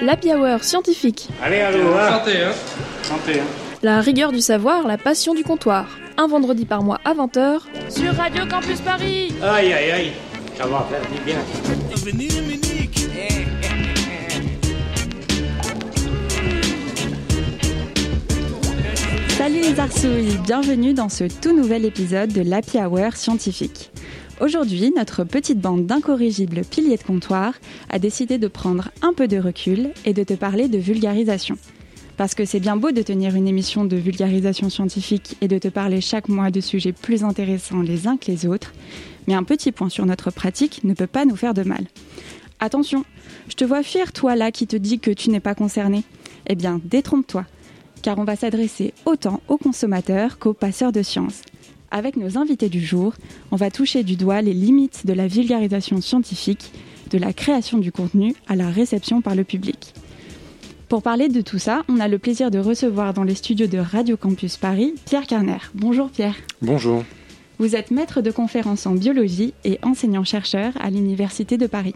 L'Happy Hour scientifique. Allez, allô, hein. Santé, hein. Santé, hein. La rigueur du savoir, la passion du comptoir. Un vendredi par mois à 20h sur Radio Campus Paris. Aïe, aïe, aïe. Ça va faire du bien. Salut les arsouilles, bienvenue dans ce tout nouvel épisode de l'Happy Hour scientifique. Aujourd'hui, notre petite bande d'incorrigibles piliers de comptoir a décidé de prendre un peu de recul et de te parler de vulgarisation. Parce que c'est bien beau de tenir une émission de vulgarisation scientifique et de te parler chaque mois de sujets plus intéressants les uns que les autres, mais un petit point sur notre pratique ne peut pas nous faire de mal. Attention, je te vois fier toi là qui te dis que tu n'es pas concerné. Eh bien, détrompe-toi, car on va s'adresser autant aux consommateurs qu'aux passeurs de sciences. Avec nos invités du jour, on va toucher du doigt les limites de la vulgarisation scientifique, de la création du contenu à la réception par le public. Pour parler de tout ça, on a le plaisir de recevoir dans les studios de Radio Campus Paris Pierre Carner. Bonjour Pierre. Bonjour. Vous êtes maître de conférences en biologie et enseignant-chercheur à l'Université de Paris.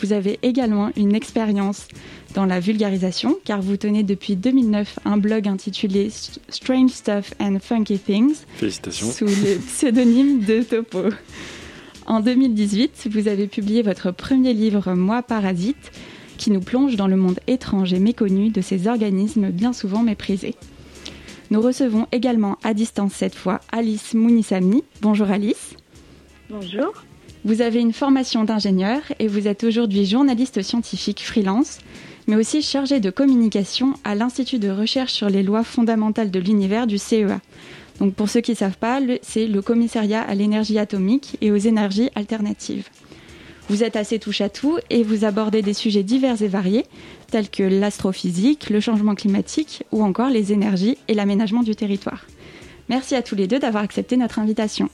Vous avez également une expérience dans la vulgarisation, car vous tenez depuis 2009 un blog intitulé Strange Stuff and Funky Things, Félicitations. sous le pseudonyme de Topo. En 2018, vous avez publié votre premier livre Moi Parasite, qui nous plonge dans le monde étrange et méconnu de ces organismes bien souvent méprisés. Nous recevons également à distance cette fois Alice Mounissami. Bonjour Alice. Bonjour. Vous avez une formation d'ingénieur et vous êtes aujourd'hui journaliste scientifique freelance, mais aussi chargé de communication à l'Institut de recherche sur les lois fondamentales de l'univers du CEA. Donc pour ceux qui ne savent pas, c'est le commissariat à l'énergie atomique et aux énergies alternatives. Vous êtes assez touche à tout et vous abordez des sujets divers et variés, tels que l'astrophysique, le changement climatique ou encore les énergies et l'aménagement du territoire. Merci à tous les deux d'avoir accepté notre invitation.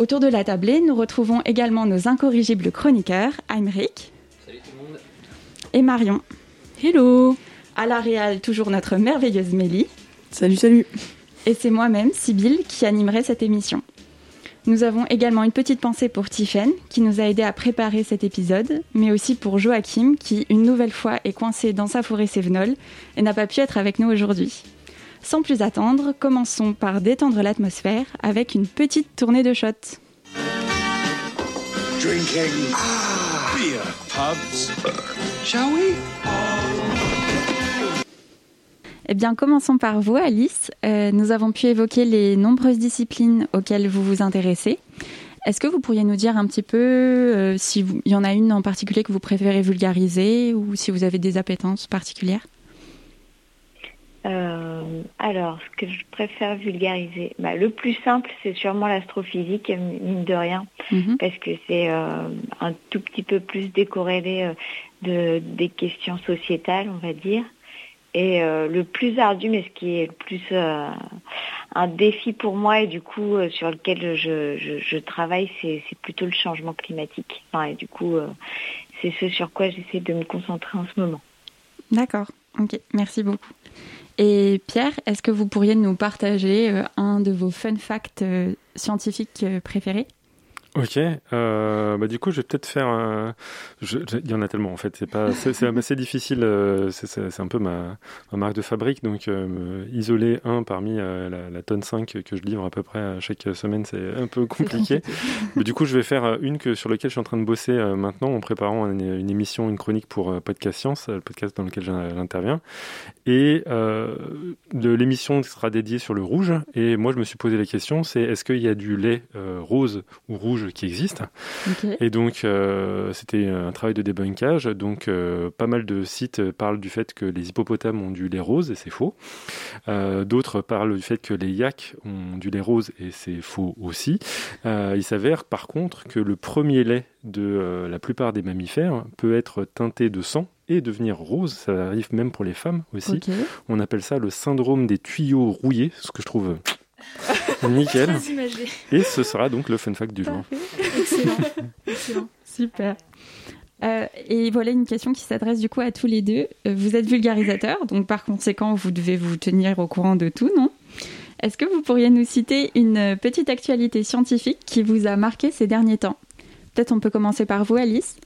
Autour de la tablée, nous retrouvons également nos incorrigibles chroniqueurs, Aymeric. Et Marion. Hello À la réal, toujours notre merveilleuse Mélie. Salut, salut. Et c'est moi-même, Sybille, qui animerai cette émission. Nous avons également une petite pensée pour Tiffen, qui nous a aidé à préparer cet épisode, mais aussi pour Joachim, qui, une nouvelle fois, est coincé dans sa forêt sévenole et n'a pas pu être avec nous aujourd'hui. Sans plus attendre, commençons par détendre l'atmosphère avec une petite tournée de shots. Drinking beer pubs. Shall we? Eh bien, commençons par vous, Alice. Euh, nous avons pu évoquer les nombreuses disciplines auxquelles vous vous intéressez. Est-ce que vous pourriez nous dire un petit peu euh, s'il y en a une en particulier que vous préférez vulgariser ou si vous avez des appétences particulières? Euh, alors, ce que je préfère vulgariser, bah, le plus simple, c'est sûrement l'astrophysique, mine de rien, Mhm. parce que c'est euh, un tout petit peu plus décorrélé euh, de, des questions sociétales, on va dire. Et le plus ardu, mais ce qui est le plus un défi pour moi et du coup sur lequel je, je, je travaille, c'est c'est plutôt le changement climatique. Enfin, et du coup, c'est ce sur quoi j'essaie de me concentrer en ce moment. D'accord, ok, merci beaucoup. Et Pierre, est-ce que vous pourriez nous partager euh, un de vos fun facts euh, scientifiques euh, préférés? Ok. Euh, bah du coup, je vais peut-être faire. un- je- je- Il y en a tellement en fait. C'est pas. C'est assez difficile. euh, c'est- un peu ma, ma marque de fabrique. Donc, euh, isoler un parmi la, la tonne 5 que je livre à peu près à chaque semaine, c'est un peu compliqué. Mais du coup, je vais faire une que sur laquelle je suis en train de bosser maintenant en préparant une, une émission, une chronique pour Podcast Science, le podcast dans lequel j'in- j'interviens. Et de l'émission sera dédiée sur le rouge. Et moi, je me suis posé la question, c'est est-ce qu'il y a du lait rose ou rouge qui existe Ok. Et donc, euh, c'était un travail de débunkage. Donc, euh, pas mal de sites parlent du fait que les hippopotames ont du lait rose, et c'est faux. Euh, D'autres parlent du fait que les yaks ont du lait rose, et c'est faux aussi. Il s'avère, par contre, que le premier lait de la plupart des mammifères peut être teinté de sang et devenir rose. Ça arrive même pour les femmes aussi. On appelle ça le syndrome des tuyaux rouillés, ce que je trouve nickel. Et ce sera donc le fun fact du jour. Excellent. Excellent. Super. Euh, et voilà une question qui s'adresse du coup à tous les deux. Euh, Vous êtes vulgarisateur, donc par conséquent, vous devez vous tenir au courant de tout, non? Est-ce que vous pourriez nous citer une petite actualité scientifique qui vous a marqué ces derniers temps? Peut-être on peut commencer par vous, Alice.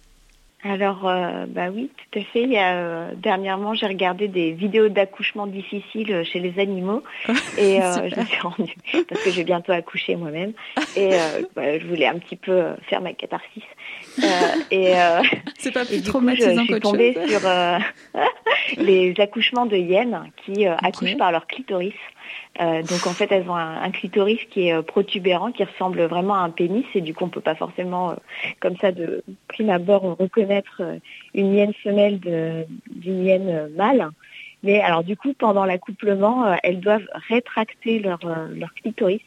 Alors, euh, bah oui, tout à fait. Euh, dernièrement, j'ai regardé des vidéos d'accouchement difficiles euh, chez les animaux et je me suis rendue parce que j'ai bientôt accouché moi-même et bah, je voulais un petit peu faire ma catharsis. Et c'est pas plus traumatisant Je suis tombée sur les accouchements de hyènes qui accouchent par leur clitoris. Euh, donc en fait, elles ont un, clitoris qui est euh, protubérant, qui ressemble vraiment à un pénis, et du coup, on peut pas forcément, euh, comme ça, de prime abord, reconnaître une hyène femelle d'une hyène mâle. Mais alors du coup, pendant l'accouplement, elles doivent rétracter leur, leur clitoris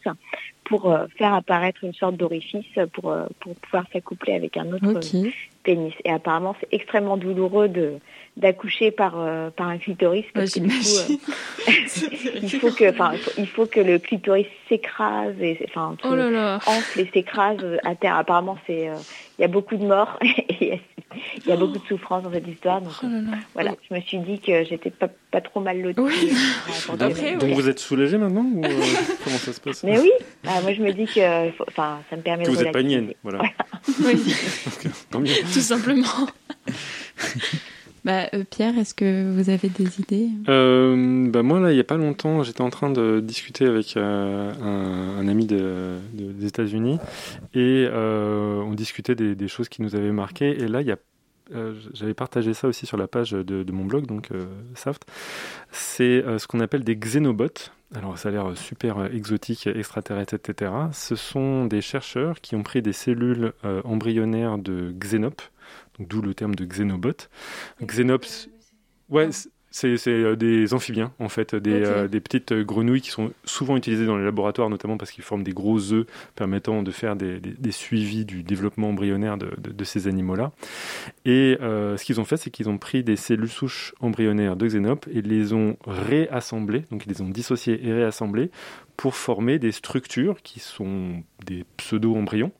pour faire apparaître une sorte d'orifice pour, pour pouvoir s'accoupler avec un autre pénis. Et apparemment, c'est extrêmement douloureux de d'accoucher par euh, par un clitoris parce que du coup, euh, il faut que enfin il faut que le clitoris s'écrase et enfin oh enfle et s'écrase à terre. Apparemment c'est euh, il y a beaucoup de morts et il y a beaucoup de souffrance dans cette histoire. Donc oh voilà. Je me suis dit que j'étais pas, pas trop mal lotie. Donc, vous êtes soulagée maintenant ou comment ça se passe mais oui. Bah, moi je me dis que enfin ça me permet que de vous n'êtes pas nienne voilà. Oui. tout simplement bah, euh, Pierre, est-ce que vous avez des idées? Euh, bah Moi, là, il n'y a pas longtemps, j'étais en train de discuter avec euh, un, ami des États-Unis et on discutait des, choses qui nous avaient marqué. Et là, j'avais partagé ça aussi sur la page de, mon blog, donc Saft. C'est ce qu'on appelle des xénobots. Alors ça a l'air super exotique, extraterrestre, etc. Ce sont des chercheurs qui ont pris des cellules embryonnaires de xénopes, d'où le terme de xénobot. Xénops, ouais, c'est euh, des amphibiens, en fait, des, euh, des, petites grenouilles qui sont souvent utilisées dans les laboratoires, notamment parce qu'ils forment des gros œufs permettant de faire des, des, suivis du développement embryonnaire de, de, ces animaux-là. Et euh, ce qu'ils ont fait, c'est qu'ils ont pris des cellules souches embryonnaires de xénopes et les ont réassemblées, donc ils les ont dissociées et réassemblées pour former des structures qui sont des pseudo-embryons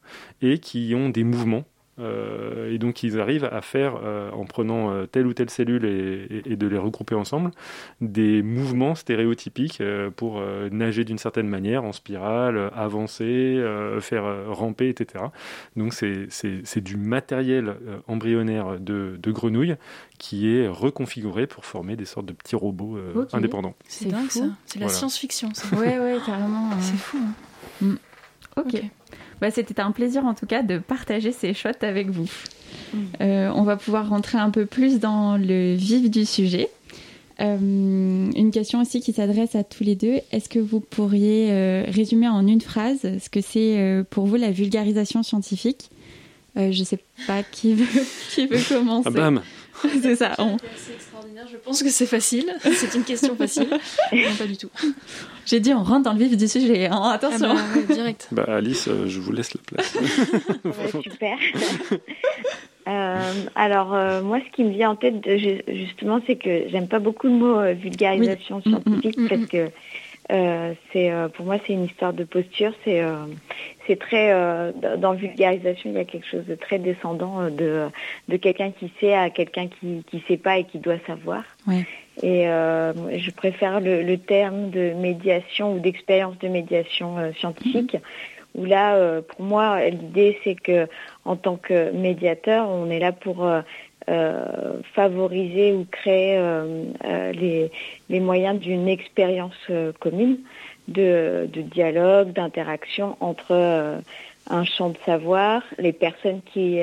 et qui ont des mouvements euh, et donc ils arrivent à faire, euh, en prenant euh, telle ou telle cellule et, de les regrouper ensemble, des mouvements stéréotypiques pour nager d'une certaine manière, en spirale, avancer, faire ramper, etc. Donc c'est du matériel embryonnaire de, de grenouille qui est reconfiguré pour former des sortes de petits robots indépendants. C'est dingue ça, c'est la science-fiction ouais, ouais, carrément. C'est fou. Hein. Mm. ok. Bah, C'était un plaisir en tout cas de partager ces shots avec vous. Mm. Euh, on va pouvoir rentrer un peu plus dans le vif du sujet. Euh, une question aussi qui s'adresse à tous les deux. Est-ce que vous pourriez euh, résumer en une phrase ce que c'est pour vous la vulgarisation scientifique? Je ne sais pas qui veut, qui veut commencer. Ah, bam C'est ça. Je pense que c'est facile. C'est une question facile. non, pas du tout. J'ai dit on rentre dans le vif du sujet. Hein. Attention. Ah bah, direct. Bah, Alice, euh, je vous laisse la place. super. Euh, alors euh, moi, ce qui me vient en tête justement, c'est que j'aime pas beaucoup le mot vulgarisation mm, mm, scientifique mm, parce que c'est pour moi c'est une histoire de posture. C'est c'est très dans vulgarisation, il y a quelque chose de très descendant de de quelqu'un qui sait à quelqu'un qui qui sait pas et qui doit savoir. Ouais. Et euh, je préfère le, le, terme de médiation ou d'expérience de médiation euh, scientifique, où là, euh, pour moi, l'idée c'est que en tant que médiateur, on est là pour euh, favoriser ou créer les, les, moyens d'une expérience commune de, de dialogue, d'interaction entre un champ de savoir, les personnes qui,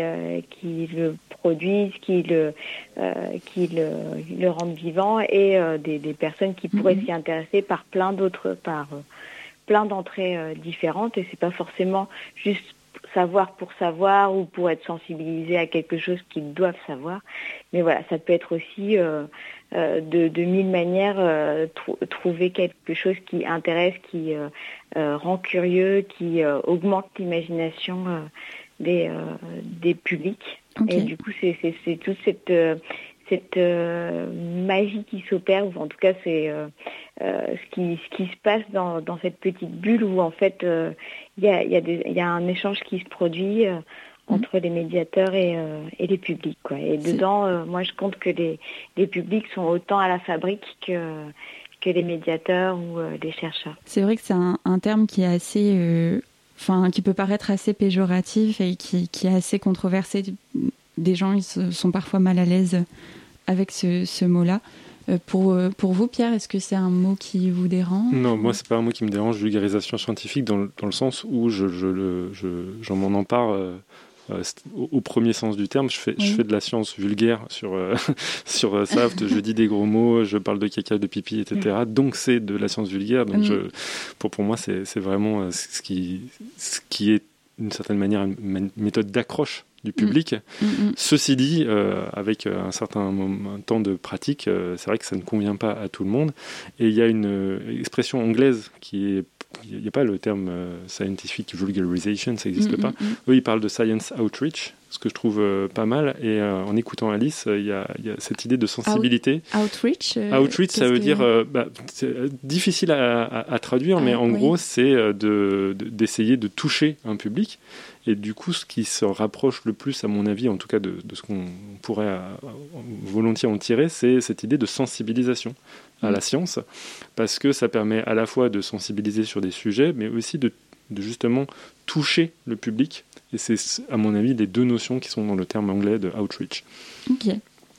qui le produisent, qui le, euh, qui le, le, rendent vivant et euh, des, des, personnes qui pourraient mhm. s'y intéresser par plein d'autres, par euh, plein d'entrées différentes. Et c'est pas forcément juste savoir pour savoir ou pour être sensibilisé à quelque chose qu'ils doivent savoir. Mais voilà, ça peut être aussi euh, de, de, mille manières euh, trouver quelque chose qui intéresse, qui euh, rend curieux, qui augmente l'imagination des, des publics. Et du coup, c'est toute cette, euh, cette euh, magie qui s'opère, ou en tout cas, c'est euh, ce, qui, ce qui se passe dans, dans cette petite bulle où, en fait, il y, a, y, a y a un échange qui se produit mhm. entre les médiateurs et, et les publics. Quoi. Et dedans, moi, je compte que les, les publics sont autant à la fabrique que que les médiateurs ou les chercheurs. C'est vrai que c'est un, un, terme qui est assez enfin, qui peut paraître assez péjoratif et qui, qui est assez controversé des gens ils sont parfois mal à l'aise avec ce, ce mot-là. Pour, pour vous, Pierre, est-ce que c'est un mot qui vous dérange Non, moi, c'est pas un mot qui me dérange, vulgarisation scientifique, dans le, dans le sens où je, je, je, m'en empare euh, au, premier sens du terme, je fais, je fais de la science vulgaire sur, euh, sur euh, Saft, je dis des gros mots, je parle de caca, de pipi, etc. Donc c'est de la science vulgaire. Donc je, pour, pour moi, c'est vraiment ce qui, ce qui est d'une certaine manière une méthode d'accroche du public. Mm. Mm, mm. Ceci dit, avec un certain temps de pratique, c'est vrai que ça ne convient pas à tout le monde. Et il y a une expression anglaise qui est il n'y a pas le terme euh, scientific vulgarization, ça n'existe mm, pas. Mm, mm. Eux, ils parlent de science outreach, ce que je trouve euh, pas mal. Et euh, en écoutant Alice, il y, a, cette idée de sensibilité. outreach Outreach, ça veut dire. Bah, difficile à, traduire, mais ah, en gros, c'est d'essayer de, toucher un public. Et du coup, ce qui se rapproche le plus, à mon avis, en tout cas de, de ce qu'on pourrait volontiers en tirer, c'est cette idée de sensibilisation à la science, parce que ça permet à la fois de sensibiliser sur des sujets, mais aussi de, justement toucher le public. Et c'est, à mon avis, les deux notions qui sont dans le terme anglais de outreach. Ok.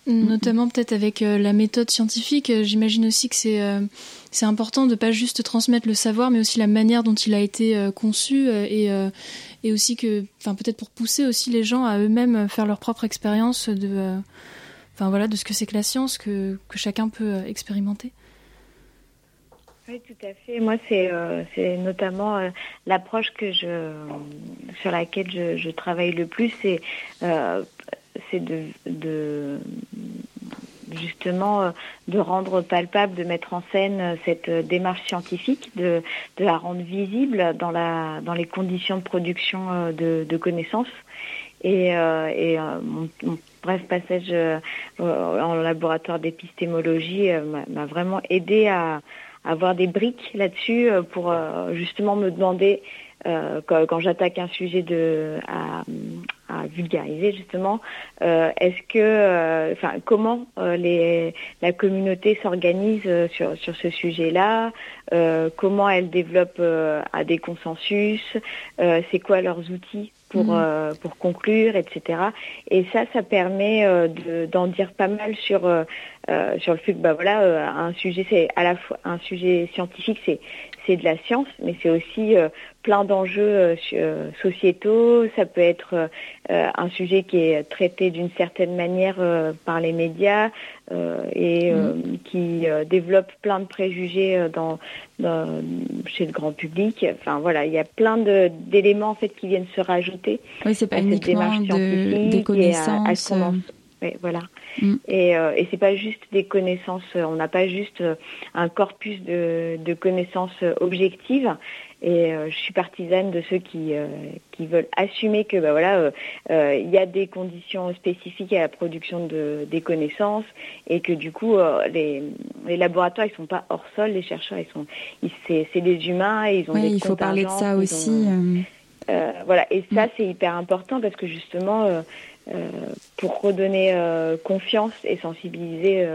Notamment peut-être avec euh, la méthode scientifique, euh, j'imagine aussi que c'est euh, c'est important de pas juste transmettre le savoir, mais aussi la manière dont il a été conçu et et aussi que, enfin peut-être pour pousser aussi les gens à eux-mêmes faire leur propre expérience de enfin voilà, de ce que c'est que la science que, que chacun peut euh, expérimenter. Oui, tout à fait. Moi, c'est euh, notamment euh, l'approche que je sur laquelle je, travaille le plus, c'est c'est de, de justement de rendre palpable, de mettre en scène cette démarche scientifique, de, de la rendre visible dans la dans les conditions de production de, de connaissances. Et, et mon, mon bref passage euh, en laboratoire d'épistémologie euh, m'a vraiment aidé à, avoir des briques là-dessus euh, pour justement me demander quand, j'attaque un sujet à, vulgariser justement est-ce que comment la communauté s'organise sur sur ce sujet-là comment elle développe à des consensus c'est quoi leurs outils pour, mm. euh, pour conclure, etc. Et ça, ça permet euh, d'en dire pas mal sur, euh, sur le fait que bah, voilà, un sujet, c'est à la fois un sujet scientifique, c'est c'est de la science, mais c'est aussi plein d'enjeux sociétaux. Ça peut être un sujet qui est traité d'une certaine manière par les médias et mm. qui développe plein de préjugés dans, chez le grand public. Enfin voilà, il y a plein d'éléments en fait qui viennent se rajouter. Oui, c'est pas uniquement de, des connaissances. oui, voilà. Mm. Et, euh, et c'est pas juste des connaissances. On n'a pas juste un corpus de, de connaissances objectives. Et euh, je suis partisane de ceux qui, euh, qui veulent assumer que bah, voilà, euh, il y a des conditions spécifiques à la production de, des connaissances et que du coup les, les laboratoires ils sont pas hors sol, les chercheurs ils sont, c'est des humains et ils ont oui, des il faut parler de ça aussi. voilà, et ça mm. c'est hyper important parce que justement pour redonner confiance et sensibiliser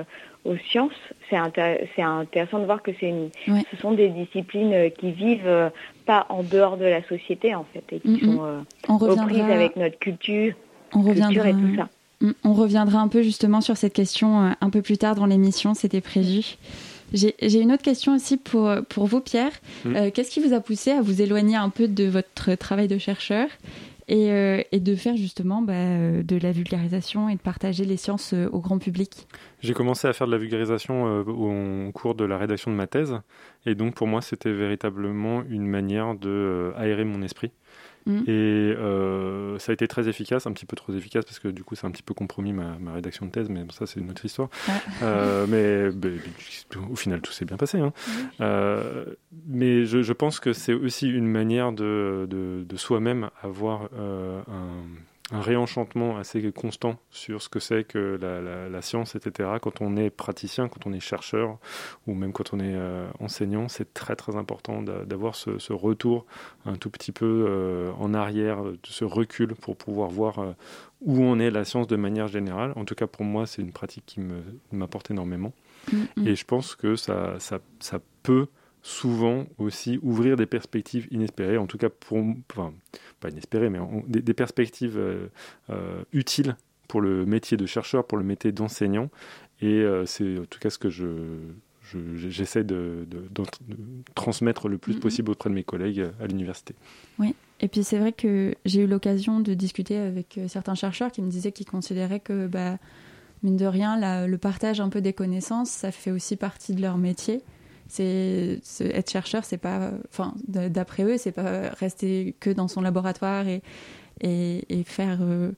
aux sciences, c'est intéressant de voir que c'est ce sont des disciplines euh, qui vivent euh, pas en dehors de la société en fait et qui sont euh, reviendra... avec notre culture, on reviendra... et tout ça. On reviendra un peu justement sur cette question un peu plus tard dans l'émission, c'était prévu. J'ai une autre question aussi pour, pour vous, Pierre. Mm. Qu'est-ce qui vous a poussé à vous éloigner un peu de votre travail de chercheur? Et, euh, et de faire justement bah, euh, de la vulgarisation et de partager les sciences euh, au grand public. J'ai commencé à faire de la vulgarisation au cours de la rédaction de ma thèse, et donc pour moi c'était véritablement une manière de aérer mon esprit Mm. Et euh, ça a été très efficace, un petit peu trop efficace parce que du coup, c'est un petit peu compromis ma, rédaction de thèse, mais ça, c'est une autre histoire. Euh, mais, au final, tout s'est bien passé. Hein. Euh, mais je, pense que c'est aussi une manière de, de, de soi-même avoir un un réenchantement assez constant sur ce que c'est que la, science, etc. Quand on est praticien, quand on est chercheur, ou même quand on est euh, enseignant, c'est très très important d'avoir ce, retour un tout petit peu euh, en arrière, ce recul pour pouvoir voir euh, où on est la science de manière générale. En tout cas, pour moi, c'est une pratique qui m'apporte énormément. Mm-hmm. Et je pense que ça, ça, ça peut souvent aussi ouvrir des perspectives inespérées, en tout cas pour, enfin, pas inespérées, mais des, perspectives euh, euh, utiles pour le métier de chercheur, pour le métier d'enseignant. Et c'est en tout cas ce que je, j'essaie de, transmettre le plus possible auprès de mes collègues à l'université. Oui, et puis c'est vrai que j'ai eu l'occasion de discuter avec euh, certains chercheurs qui me disaient qu'ils considéraient que, bah, mine de rien, le partage un peu des connaissances, ça fait aussi partie de leur métier. C'est être chercheur, c'est pas, d'après eux, c'est pas rester que dans son laboratoire et, et, faire, euh,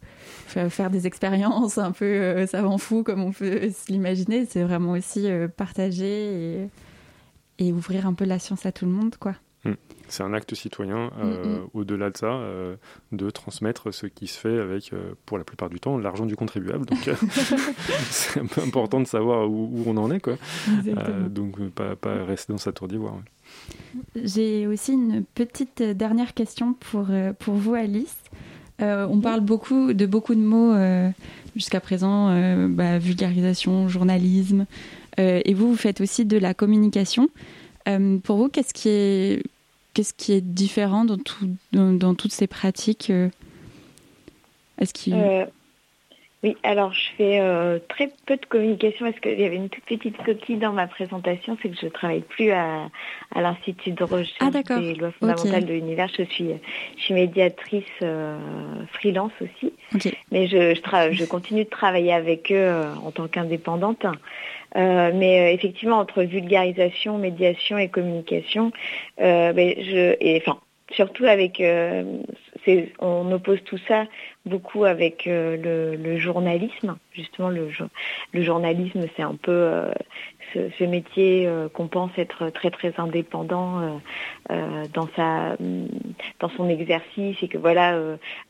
faire, des expériences un peu euh, savant fou comme on peut l'imaginer. C'est vraiment aussi euh, partager et, et, ouvrir un peu la science à tout le monde, quoi. Hmm. C'est un acte citoyen, mm, mm. au-delà de ça, de transmettre ce qui se fait avec, pour la plupart du temps, l'argent du contribuable. Donc, c'est un peu important de savoir où, on en est, quoi. donc, pas, pas, rester dans sa tour d'ivoire. J'ai aussi une petite dernière question pour, pour vous, Alice. Euh, on parle beaucoup de beaucoup de mots euh, jusqu'à présent, euh, bah, vulgarisation, journalisme, et vous, vous faites aussi de la communication. pour vous, qu'est-ce qui est qu'est-ce qui est différent dans, toutes ces pratiques Est-ce qu'il oui, alors je fais euh, très peu de communication parce qu'il y avait une toute petite coquille dans ma présentation, c'est que je ne travaille plus à, l'Institut de recherche ah, des lois fondamentales de l'univers. Je suis, je suis médiatrice euh, freelance aussi, mais je, je, continue de travailler avec eux euh, en tant qu'indépendante. mais effectivement, entre vulgarisation, médiation et communication, ben, je, et, enfin, surtout avec, on oppose tout ça beaucoup avec euh, le, journalisme. Justement, le, le journalisme, c'est un peu euh, ce, métier euh, qu'on pense être très très indépendant dans sa dans son exercice et que voilà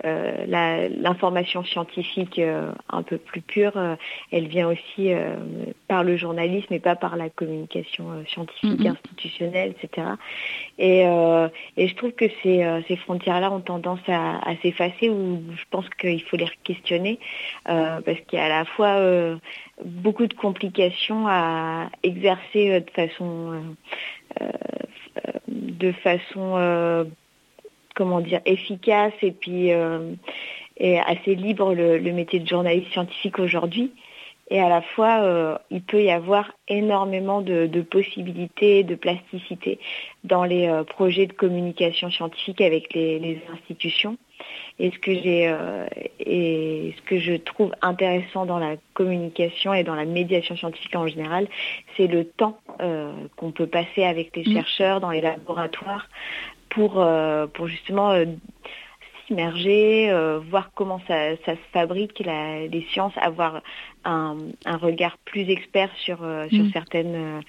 l'information scientifique un peu plus pure, elle vient aussi par le journalisme et pas par la communication scientifique mm-hmm. institutionnelle, etc. Et, et je trouve que ces, ces frontières-là ont tendance à, s'effacer ou je pense qu'il faut les questionner euh, parce qu'il y a à la fois euh, beaucoup de complications à exercer euh, de façon de façon comment dire efficace et puis et assez libre le, métier de journaliste scientifique aujourd'hui. Et à la fois, il peut y avoir énormément de, possibilités, de plasticité dans les projets de communication scientifique avec les institutions. Et ce que j'ai euh, et ce que je trouve intéressant dans la communication et dans la médiation scientifique en général, c'est le temps euh, qu'on peut passer avec les mm. chercheurs dans les laboratoires pour euh, pour justement s'immerger, voir comment ça, se fabrique les sciences, avoir un, regard plus expert sur sur mm. certaines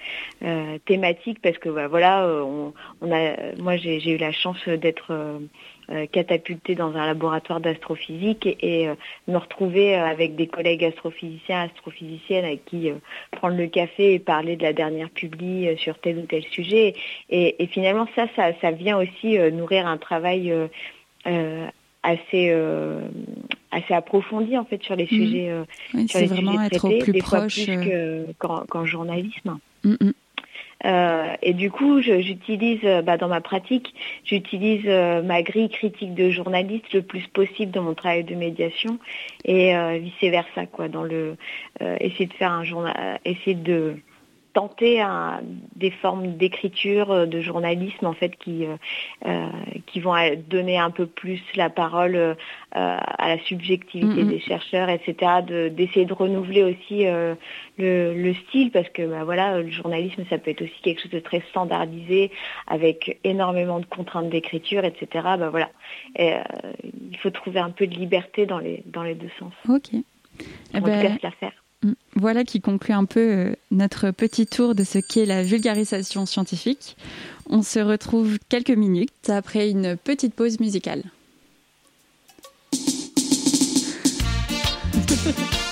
thématiques parce que bah, voilà, on, a, moi j'ai eu la chance d'être euh, catapulté dans un laboratoire d'astrophysique et, euh, me retrouver euh, avec des collègues astrophysiciens, astrophysiciennes avec qui prendre le café et parler de la dernière publi sur tel ou tel sujet. Et, finalement, ça, ça, vient aussi nourrir un travail assez assez approfondi en fait sur les mmh. sujets sur les vraiment sujets traités, être plus des proche, fois plus qu'en journalisme. Mmh, mmh. Euh, et du coup, j'utilise euh, bah, dans ma pratique, j'utilise euh, ma grille critique de journaliste le plus possible dans mon travail de médiation et vice versa quoi. Dans le essayer de faire un journal, essayer de tenter des formes d'écriture, euh, de journalisme en fait qui euh, euh, qui vont donner un peu plus la parole à la subjectivité des chercheurs, etc. D'essayer de, renouveler aussi le, style parce que bah, voilà le journalisme ça peut être aussi quelque chose de très standardisé avec énormément de contraintes d'écriture, etc. Bah voilà, il faut trouver un peu de liberté dans les dans les deux sens. Ok. Eh ben. Voilà qui conclut un peu euh, notre petit tour de ce qu'est la vulgarisation scientifique. On se retrouve quelques minutes après une petite pause musicale.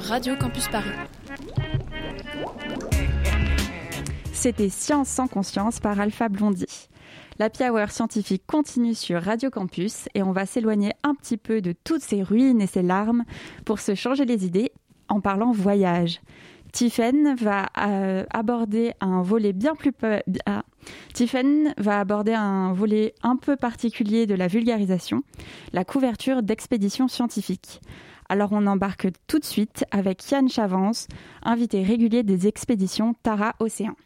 Radio Campus Paris. C'était Science sans conscience par Alpha Blondie. La Hour scientifique continue sur Radio Campus et on va s'éloigner un petit peu de toutes ces ruines et ces larmes pour se changer les idées en parlant voyage. Tiffen va euh, aborder un volet bien plus peu- ah. Tiffen va aborder un volet un peu particulier de la vulgarisation, la couverture d'expéditions scientifiques. Alors on embarque tout de suite avec Yann Chavance, invité régulier des expéditions Tara Océan.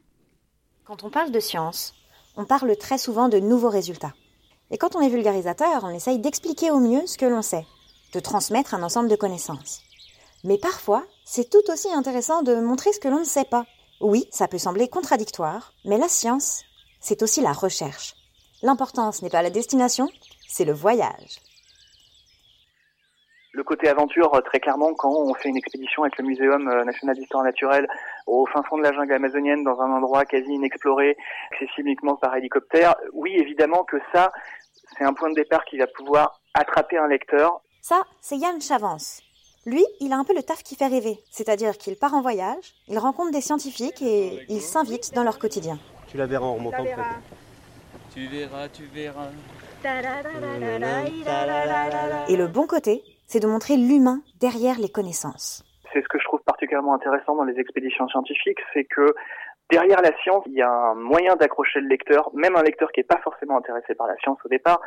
Quand on parle de science, on parle très souvent de nouveaux résultats. Et quand on est vulgarisateur, on essaye d'expliquer au mieux ce que l'on sait, de transmettre un ensemble de connaissances. Mais parfois, c'est tout aussi intéressant de montrer ce que l'on ne sait pas. Oui, ça peut sembler contradictoire, mais la science, c'est aussi la recherche. L'importance n'est pas la destination, c'est le voyage. Le côté aventure, euh, très clairement, quand on fait une expédition avec le Muséum euh, national d'histoire naturelle au fin fond de la jungle amazonienne, dans un endroit quasi inexploré, accessible uniquement par hélicoptère, oui, évidemment que ça, c'est un point de départ qui va pouvoir attraper un lecteur. Ça, c'est Yann Chavance. Lui, il a un peu le taf qui fait rêver, c'est-à-dire qu'il part en voyage, il rencontre des scientifiques et il s'invite dans leur quotidien. Tu la verras en remontant. Tu verras, tu verras. Et le bon côté, c'est de montrer l'humain derrière les connaissances. C'est ce que je trouve particulièrement intéressant dans les expéditions scientifiques, c'est que derrière la science, il y a un moyen d'accrocher le lecteur, même un lecteur qui n'est pas forcément intéressé par la science au départ.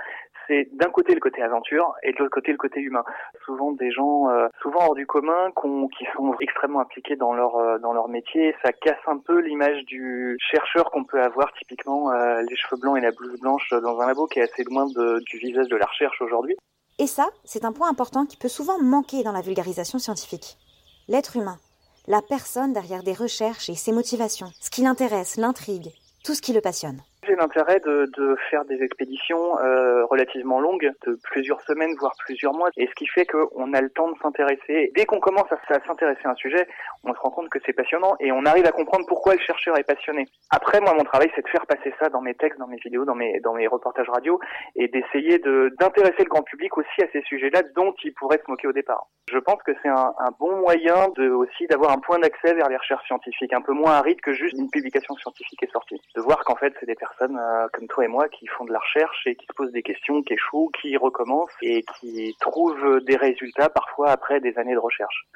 C'est d'un côté le côté aventure et de l'autre côté le côté humain. Souvent des gens, euh, souvent hors du commun, qui sont extrêmement impliqués dans leur euh, dans leur métier. Ça casse un peu l'image du chercheur qu'on peut avoir typiquement euh, les cheveux blancs et la blouse blanche dans un labo, qui est assez loin du visage de la recherche aujourd'hui. Et ça, c'est un point important qui peut souvent manquer dans la vulgarisation scientifique. L'être humain, la personne derrière des recherches et ses motivations, ce qui l'intéresse, l'intrigue, tout ce qui le passionne. J'ai l'intérêt de, faire des expéditions euh, relativement longues, de plusieurs semaines, voire plusieurs mois, et ce qui fait qu'on a le temps de s'intéresser. Dès qu'on commence à, s'intéresser à un sujet, on se rend compte que c'est passionnant et on arrive à comprendre pourquoi le chercheur est passionné. Après, moi, mon travail, c'est de faire passer ça dans mes textes, dans mes vidéos, dans mes, reportages radio, et d'essayer de, d'intéresser le grand public aussi à ces sujets-là dont il pourrait se moquer au départ. Je pense que c'est un, un bon moyen de aussi d'avoir un point d'accès vers les recherches scientifiques, un peu moins aride que juste une publication scientifique est sortie. De voir qu'en fait, c'est des personnes euh, comme toi et moi qui font de la recherche et qui se posent des questions, qui échouent, qui recommencent et qui trouvent des résultats parfois après des années de recherche.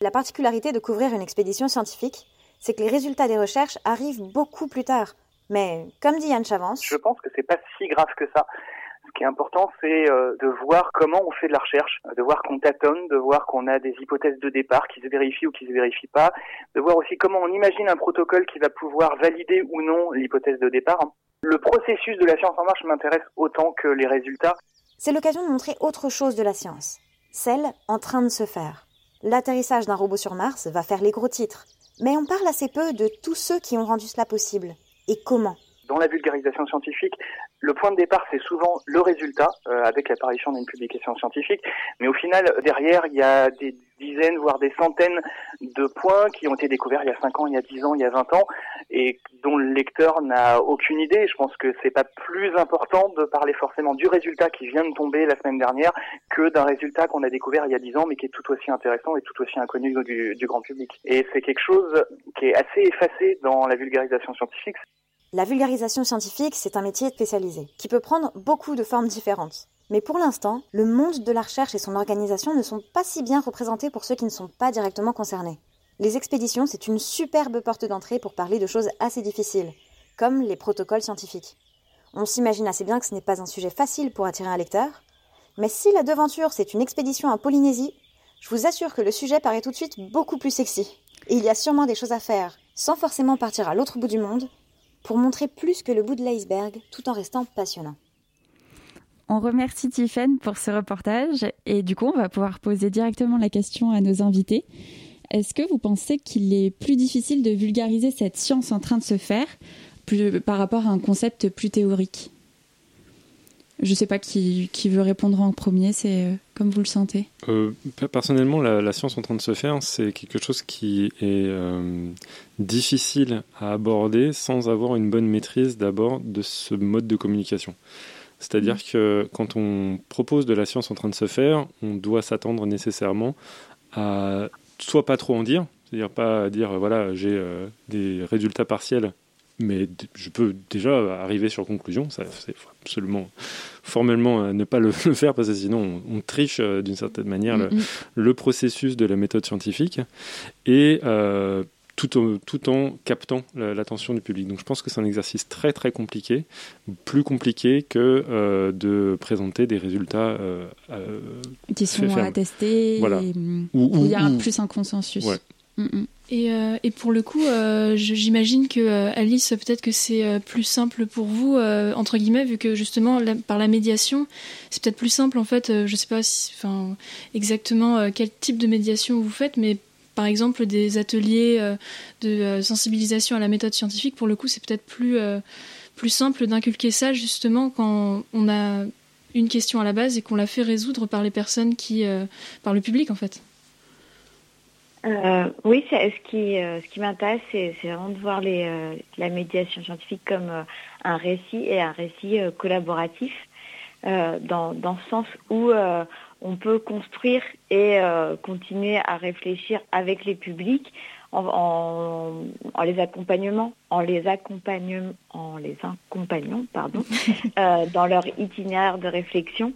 La particularité de couvrir une expédition scientifique, c'est que les résultats des recherches arrivent beaucoup plus tard. Mais comme dit Yann Chavance, Je pense que c'est pas si grave que ça. Ce qui est important, c'est euh, de voir comment on fait de la recherche, de voir qu'on tâtonne, de voir qu'on a des hypothèses de départ qui se vérifient ou qui se vérifient pas, de voir aussi comment on imagine un protocole qui va pouvoir valider ou non l'hypothèse de départ. Le processus de la science en marche m'intéresse autant que les résultats. c'est l'occasion de montrer autre chose de la science, celle en train de se faire. L'atterrissage d'un robot sur Mars va faire les gros titres, mais on parle assez peu de tous ceux qui ont rendu cela possible et comment? Dans la vulgarisation scientifique, le point de départ, c'est souvent le résultat, euh, avec l'apparition d'une publication scientifique. Mais au final, derrière, il y a des dizaines, voire des centaines de points qui ont été découverts il y a 5 ans, il y a 10 ans, il y a 20 ans, et dont le lecteur n'a aucune idée. Je pense que c'est pas plus important de parler forcément du résultat qui vient de tomber la semaine dernière que d'un résultat qu'on a découvert il y a 10 ans, mais qui est tout aussi intéressant et tout aussi inconnu du, du grand public. Et c'est quelque chose qui est assez effacé dans la vulgarisation scientifique. La vulgarisation scientifique, c'est un métier spécialisé, qui peut prendre beaucoup de formes différentes. Mais pour l'instant, le monde de la recherche et son organisation ne sont pas si bien représentés pour ceux qui ne sont pas directement concernés. Les expéditions, c'est une superbe porte d'entrée pour parler de choses assez difficiles, comme les protocoles scientifiques. On s'imagine assez bien que ce n'est pas un sujet facile pour attirer un lecteur, mais si la devanture c'est une expédition en Polynésie, je vous assure que le sujet paraît tout de suite beaucoup plus sexy. Et il y a sûrement des choses à faire, sans forcément partir à l'autre bout du monde, pour montrer plus que le bout de l'iceberg tout en restant passionnant. On remercie Tiffaine pour ce reportage et du coup on va pouvoir poser directement la question à nos invités. Est-ce que vous pensez qu'il est plus difficile de vulgariser cette science en train de se faire par rapport à un concept plus théorique? Je ne sais pas qui, qui, veut répondre en premier, c'est euh, comme vous le sentez. Euh, personnellement, la, la, science en train de se faire, c'est quelque chose qui est euh, difficile à aborder sans avoir une bonne maîtrise d'abord de ce mode de communication. C'est-à-dire mmh. que quand on propose de la science en train de se faire, on doit s'attendre nécessairement à soit pas trop en dire, c'est-à-dire pas dire voilà j'ai des résultats partiels, mais je peux déjà arriver sur conclusion. Ça c'est absolument formellement euh, ne pas le, le, faire parce que sinon on, on triche euh, d'une certaine manière mm -hmm. le, processus de la méthode scientifique et euh, tout en, tout en captant l'attention du public. Donc je pense que c'est un exercice très très compliqué, plus compliqué que de présenter des résultats qui sont attestés. Voilà. Et, où, où, il y a plus un consensus. Ouais. Mm -mm. Et, euh, et, pour le coup, euh, j'imagine que euh, Alice, peut-être que c'est euh, plus simple pour vous, euh, entre guillemets, vu que justement par la médiation, c'est peut-être plus simple en fait. Euh, je sais pas si, enfin, exactement quel type de médiation vous faites, mais par exemple des ateliers de sensibilisation à la méthode scientifique, pour le coup, c'est peut-être plus, plus simple d'inculquer ça justement quand on a une question à la base et qu'on la fait résoudre par les personnes qui, par le public en fait. Euh, oui, ce qui, euh, ce qui m'intéresse, c'est vraiment de voir les, euh, la médiation scientifique comme un récit et un récit collaboratif, dans, dans le sens où on peut construire et continuer à réfléchir avec les publics en, en, en les accompagnement, en les accompagnant, en les accompagnant, pardon, dans leur itinéraire de réflexion.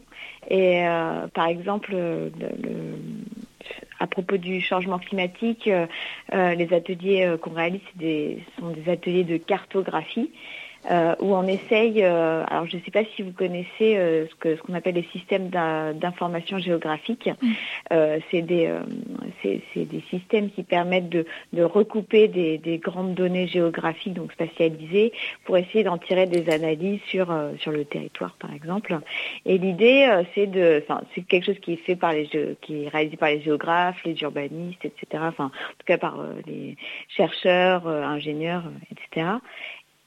Et par exemple, le, le, à propos du changement climatique, les ateliers qu'on réalise sont des ateliers de cartographie euh, où on essaye, euh, alors je ne sais pas si vous connaissez euh, ce qu'on ce qu'on appelle les systèmes d'information géographique, mm. c'est des, des systèmes qui permettent de, de recouper des, des, grandes données géographiques, donc spatialisées, pour essayer d'en tirer des analyses sur, sur le territoire par exemple. Et l'idée, c'est de, enfin, c'est quelque chose qui est fait par les, qui est réalisé par les géographes, les urbanistes, etc. Enfin, en tout cas par les chercheurs, ingénieurs, etc.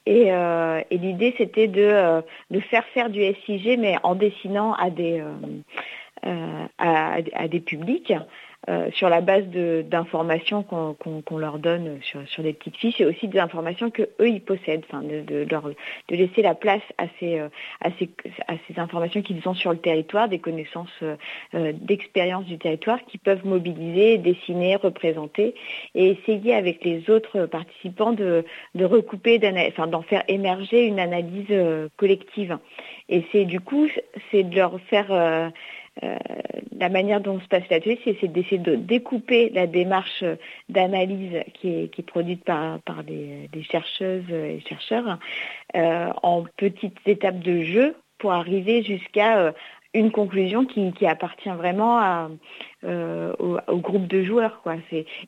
Et, euh, et l'idée, c'était de, euh, de faire faire du SIG, mais en dessinant à des, euh, à, à, des publics. Euh, sur la base d'informations qu'on qu qu leur donne sur, sur des petites fiches et aussi des informations que eux ils possèdent, enfin de, de, leur, de laisser la place à ces, euh, à ces, à ces informations qu'ils ont sur le territoire, des connaissances euh, d'expérience du territoire qui peuvent mobiliser, dessiner, représenter et essayer avec les autres participants de, de recouper, enfin d'en faire émerger une analyse euh, collective. Et c'est du coup, c'est de leur faire euh, la manière dont se passe l'atelier, c'est d'essayer de découper la démarche d'analyse qui est, produite par, des, chercheuses et chercheurs euh, en petites étapes de jeu pour arriver jusqu'à euh, une conclusion qui, appartient vraiment à, euh, au, groupe de joueurs, quoi.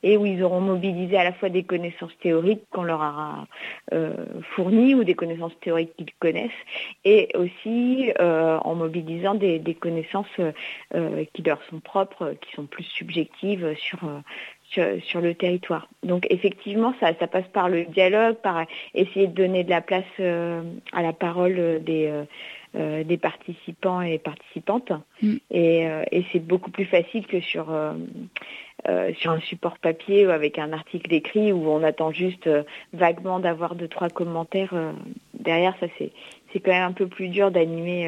Et où ils auront mobilisé à la fois des connaissances théoriques qu'on leur aura euh, fournies ou des connaissances théoriques qu'ils connaissent, et aussi euh, en mobilisant des, connaissances euh, qui leur sont propres, qui sont plus subjectives sur, sur, le territoire. Donc effectivement, ça, ça, passe par le dialogue, par essayer de donner de la place à la parole des, euh, des participants et participantes. Mm. Et, euh, et c'est beaucoup plus facile que sur, euh, sur un support papier ou avec un article écrit où on attend juste vaguement d'avoir deux, trois commentaires. derrière, ça c'est c'est quand même un peu plus dur d'animer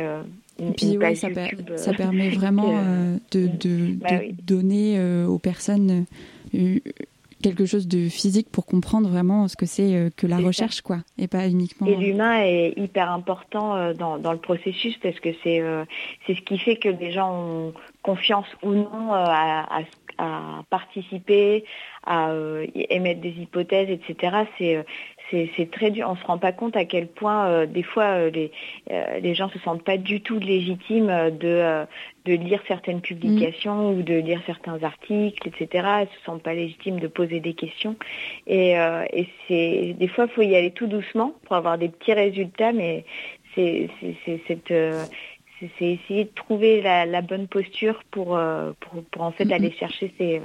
une, Puis, une page oui, ça, YouTube, per, ça permet vraiment de, de, bah, de oui. donner aux personnes quelque chose de physique pour comprendre vraiment ce que c'est que la recherche, quoi, et pas uniquement. Et l'humain est hyper important dans, dans, le processus parce que c'est c'est ce qui fait que les gens ont confiance ou non à, à, à participer, à euh, émettre des hypothèses, etc. C'est c'est très dur. On se rend pas compte à quel point euh, des fois euh, les, euh, les gens se sentent pas du tout légitimes de, de lire certaines publications ou de lire certains articles, etc. Ils se sentent pas légitimes de poser des questions. Et, et c'est des fois, il faut y aller tout doucement pour avoir des petits résultats, mais c'est cette c'est essayer de trouver la, la bonne posture pour, pour, pour, en fait aller chercher ces,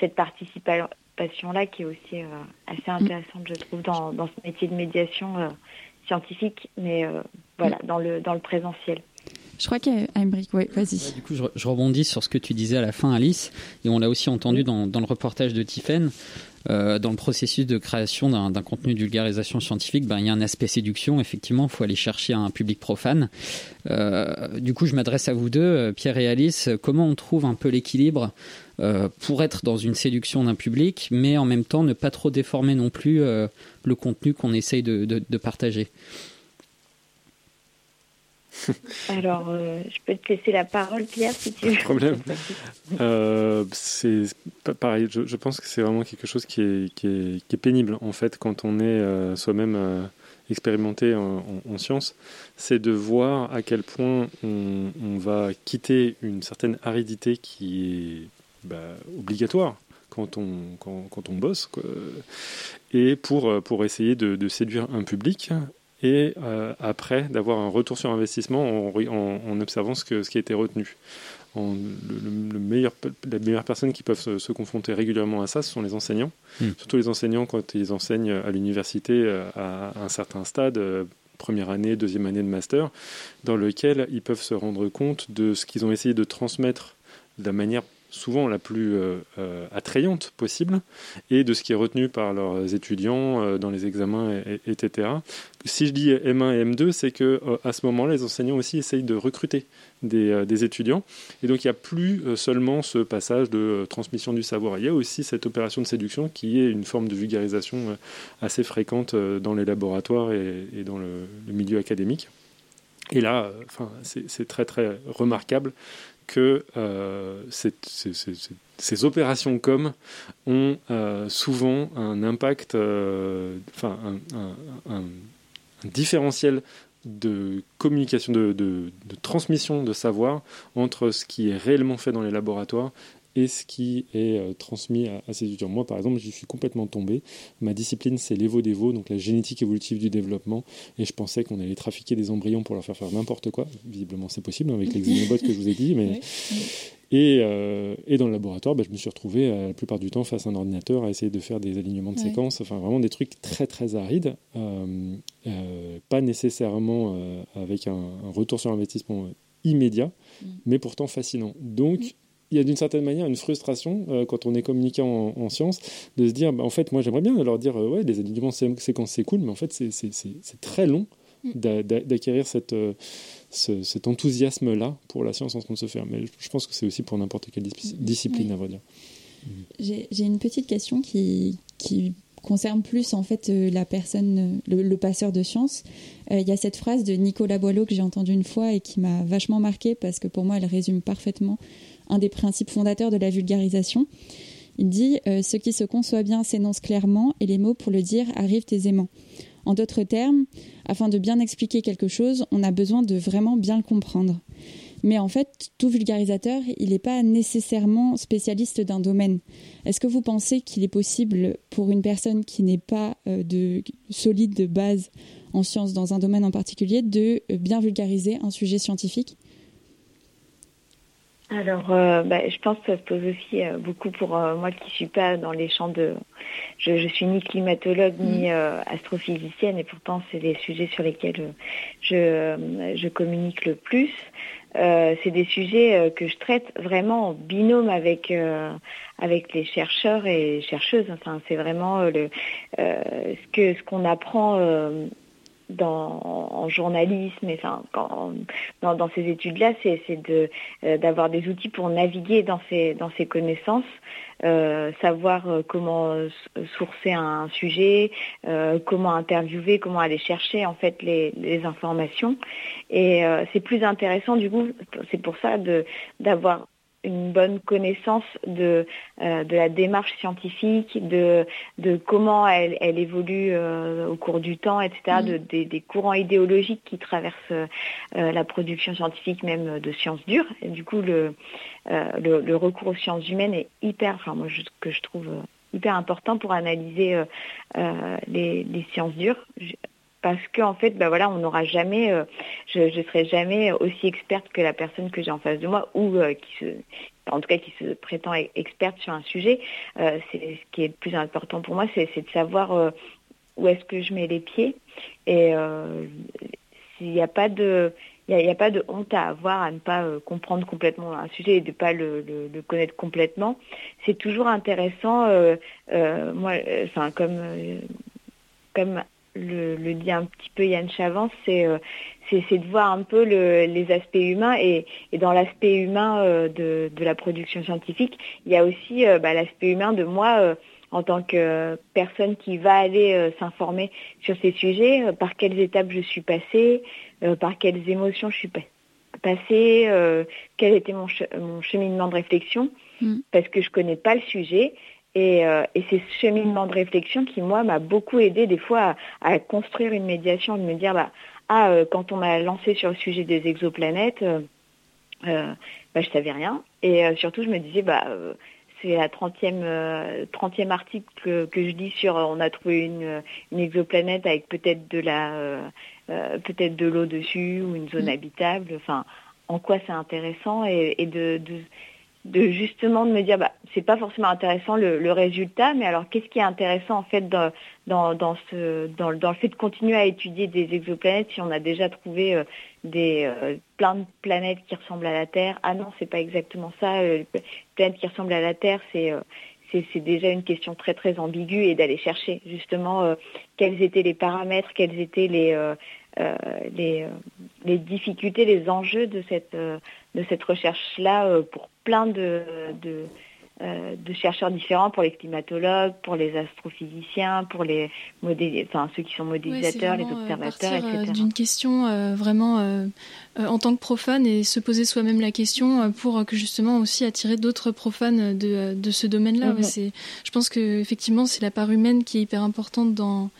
cette participation passion-là qui est aussi euh, assez intéressante, je trouve, dans, dans, ce métier de médiation euh, scientifique, mais euh, voilà, dans le, dans le présentiel. Je crois qu'Aymeric, oui, vas-y. du coup, je, rebondis sur ce que tu disais à la fin, Alice, et on l'a aussi entendu dans, dans, le reportage de Tiffen. Euh, dans le processus de création d'un contenu de vulgarisation scientifique, ben, il y a un aspect séduction, effectivement, il faut aller chercher un public profane. Euh, du coup, je m'adresse à vous deux, Pierre et Alice, comment on trouve un peu l'équilibre euh, pour être dans une séduction d'un public, mais en même temps ne pas trop déformer non plus euh, le contenu qu'on essaye de, partager? Alors, euh, je peux te laisser la parole, Pierre, si tu veux. Pas de problème. c'est pareil, je, je, pense que c'est vraiment quelque chose qui est, qui, est, qui est, pénible, en fait, quand on est soi-même expérimenté en, en, en sciences, c'est de voir à quel point on, on, va quitter une certaine aridité qui est bah, obligatoire quand on, quand, quand on bosse, quoi. et pour, euh, pour essayer de, de, séduire un public, et euh, après d'avoir un retour sur investissement en, en, en, observant ce, que, ce qui a été retenu. En, le, le, meilleur, les meilleures personnes qui peuvent se, se, confronter régulièrement à ça, ce sont les enseignants. Mmh. Surtout les enseignants quand ils enseignent à l'université euh, à, un certain stade, première année, deuxième année de master, dans lequel ils peuvent se rendre compte de ce qu'ils ont essayé de transmettre de la manière souvent la plus euh, euh, attrayante possible et de ce qui est retenu par leurs étudiants euh, dans les examens, et, et, etc. Si je dis M1 et M2, c'est que à ce moment-là, les enseignants aussi essayent de recruter des, étudiants. Et donc, il n'y a plus seulement ce passage de transmission du savoir. Il y a aussi cette opération de séduction qui est une forme de vulgarisation assez fréquente dans les laboratoires et, et dans le, le, milieu académique. Et là, enfin, c'est très très remarquable que euh, ces, opérations com ont euh, souvent un impact, euh, enfin un, différentiel de communication, de, transmission de savoir entre ce qui est réellement fait dans les laboratoires et ce qui est euh, transmis à, à, ces étudiants. Moi, par exemple, j'y suis complètement tombé. Ma discipline, c'est l'évo-dévo, donc la génétique évolutive du développement, et je pensais qu'on allait trafiquer des embryons pour leur faire faire n'importe quoi. Visiblement, c'est possible avec les xénobots que je vous ai dit, mais... Oui. Et, euh, et, dans le laboratoire, bah, je me suis retrouvé euh, la plupart du temps face à un ordinateur à essayer de faire des alignements de ouais. séquences, enfin vraiment des trucs très très arides, euh, pas nécessairement avec un, un, retour sur investissement immédiat, mm. mais pourtant fascinant. Donc, mm il y a d'une certaine manière une frustration euh, quand on est communicant en, en sciences de se dire bah, en fait moi j'aimerais bien leur dire euh, ouais les alignements séquences c'est cool mais en fait c'est très long mm. d'acquérir cette euh, ce, cet enthousiasme là pour la science en train de se faire mais je pense que c'est aussi pour n'importe quelle dis discipline oui. à vrai dire j'ai une petite question qui, qui concerne plus en fait euh, la personne, le, le, passeur de science. Euh, il y a cette phrase de Nicolas Boileau que j'ai entendue une fois et qui m'a vachement marqué parce que pour moi elle résume parfaitement un des principes fondateurs de la vulgarisation. Il dit euh, Ce qui se conçoit bien s'énonce clairement et les mots pour le dire arrivent aisément. En d'autres termes, afin de bien expliquer quelque chose, on a besoin de vraiment bien le comprendre. Mais en fait, tout vulgarisateur, il n'est pas nécessairement spécialiste d'un domaine. Est-ce que vous pensez qu'il est possible pour une personne qui n'est pas euh, de solide de base en sciences dans un domaine en particulier de euh, bien vulgariser un sujet scientifique? Alors, euh, bah, je pense que ça se pose aussi euh, beaucoup pour euh, moi qui suis pas dans les champs de. Je, je suis ni climatologue ni euh, astrophysicienne et pourtant c'est des sujets sur lesquels je, je communique le plus. C'est des sujets que je traite vraiment en binôme avec avec les chercheurs et chercheuses. Enfin, c'est vraiment le ce que ce qu'on apprend dans, en journalisme, enfin, dans, ces études-là, c'est de euh, d'avoir des outils pour naviguer dans ces dans ces connaissances, euh, savoir euh, comment sourcer un sujet, comment interviewer, comment aller chercher en fait les, les informations. Et c'est plus intéressant du coup, c'est pour ça de d'avoir une bonne connaissance de, euh, de la démarche scientifique, de, de comment elle, elle évolue euh, au cours du temps, etc., de, des, des courants idéologiques qui traversent euh, la production scientifique, même de sciences dures. Et du coup, le, le, le recours aux sciences humaines est hyper, enfin moi, je, que je trouve hyper important pour analyser les, les sciences dures. Parce qu'en fait, bah voilà, on n'aura jamais, euh, je ne serai jamais aussi experte que la personne que j'ai en face de moi ou euh, qui se, en tout cas qui se prétend e- experte sur un sujet. Euh, c'est ce qui est le plus important pour moi, c'est de savoir où est-ce que je mets les pieds et s'il n'y a pas de il n'y a, pas de honte à avoir à ne pas comprendre complètement un sujet et de ne pas le, connaître complètement. C'est toujours intéressant, moi, comme comme le, le dit un petit peu Yann Chavance, c'est euh, c'est de voir un peu le- les aspects humains et, et dans l'aspect humain euh, de, de la production scientifique, il y a aussi euh, bah, l'aspect humain de moi euh, en tant que personne qui va aller s'informer sur ces sujets, par quelles étapes je suis passée, par quelles émotions je suis pa- passée, quel était mon, che- mon cheminement de réflexion, Mm. parce que je connais pas le sujet. Et, euh, et c'est ce cheminement de réflexion qui, moi, m'a beaucoup aidé des fois à, à construire une médiation, de me dire, bah, ah, euh, quand on m'a lancé sur le sujet des exoplanètes, euh, euh, bah, je savais rien. Et euh, surtout, je me disais, bah, euh, c'est la 30e, euh, 30e article que, que je lis sur, euh, on a trouvé une, une exoplanète avec peut-être de la, euh, euh, peut-être de l'eau dessus ou une zone Mm. habitable. Enfin, en quoi c'est intéressant et, et de, de de justement de me dire bah c'est pas forcément intéressant le, résultat mais alors qu'est-ce qui est intéressant en fait dans dans, dans le- fait de continuer à étudier des exoplanètes si on a déjà trouvé euh, des euh, plein de planètes qui ressemblent à la Terre? Ah non c'est pas exactement ça euh, les planètes qui ressemblent à la Terre c'est c'est déjà une question très très ambiguë et d'aller chercher justement quels étaient les paramètres quels étaient les les, difficultés, les enjeux de cette, de cette recherche-là euh, pour plein de, de, euh, de chercheurs différents, pour les climatologues, pour les astrophysiciens, pour les enfin, ceux qui sont Ouais, modélisateurs, les euh, observateurs, partir etc. d'une question euh, vraiment euh, en tant que profane et se poser soi-même la question pour que justement aussi attirer d'autres profanes de, de ce domaine-là. Ouais, c'est, je pense que effectivement c'est la part humaine qui est hyper importante dans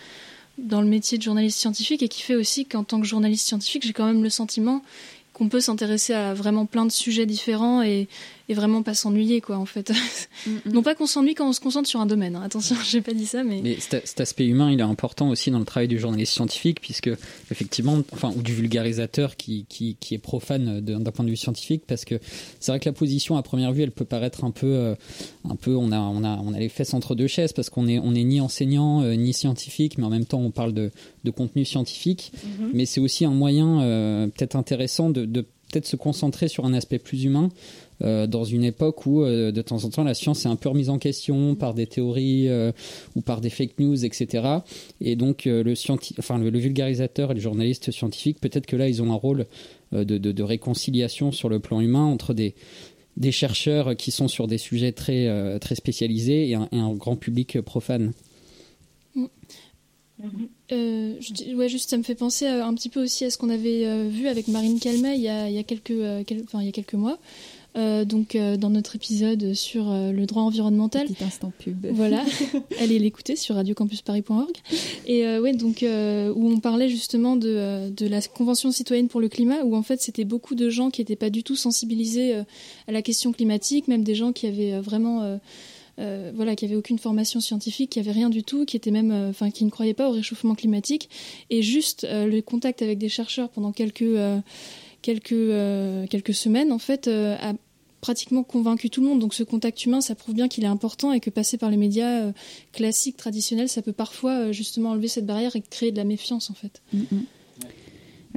dans le métier de journaliste scientifique et qui fait aussi qu'en tant que journaliste scientifique j'ai quand même le sentiment qu'on peut s'intéresser à vraiment plein de sujets différents et, et vraiment pas s'ennuyer quoi en fait. non pas qu'on s'ennuie quand on se concentre sur un domaine. hein. Attention, j'ai pas dit ça mais. Mais cet, cet aspect humain, il est important aussi dans le travail du journaliste scientifique, puisque effectivement, enfin, ou du vulgarisateur qui, qui, qui est profane de- d'un point de vue scientifique, parce que c'est vrai que la position à première vue, elle peut paraître un peu, euh, un peu, on a, on a, on a les fesses entre deux chaises, parce qu'on est, on est ni enseignant euh, ni scientifique, mais en même temps, on parle de, de contenu scientifique. Mhm. Mais c'est aussi un moyen euh, peut-être intéressant de, de peut-être se concentrer sur un aspect plus humain euh, dans une époque où euh, de temps en temps la science est un peu remise en question par des théories euh, ou par des fake news, etc. Et donc le, enfin, le, vulgarisateur et le journaliste scientifique, peut-être que là ils ont un rôle de, réconciliation sur le plan humain entre des, chercheurs qui sont sur des sujets très, très spécialisés et un, et un grand public profane. Euh, je ouais, juste, ça me fait penser euh, un petit peu aussi à ce qu'on avait euh, vu avec Marine Calmet il y a, il y a, quelques, euh, quel- enfin, il y a quelques mois. Euh, donc, euh, dans notre épisode sur le droit environnemental. Petit instant pub. Voilà, allez l'écouter sur radiocampusparis.org. Et euh, ouais, donc euh, où on parlait justement de, de la Convention citoyenne pour le climat, où en fait c'était beaucoup de gens qui n'étaient pas du tout sensibilisés à la question climatique, même des gens qui avaient euh, vraiment euh, voilà, qui avaient aucune formation scientifique, qui avaient rien du tout, qui étaient même, euh, enfin, qui ne croyaient pas au réchauffement climatique. Et juste euh, le contact avec des chercheurs pendant quelques quelques quelques semaines, en fait, a pratiquement convaincu tout le monde. Donc ce contact humain, ça prouve bien qu'il est important et que passer par les médias classiques, traditionnels, ça peut parfois justement enlever cette barrière et créer de la méfiance, en fait. Mm, mm.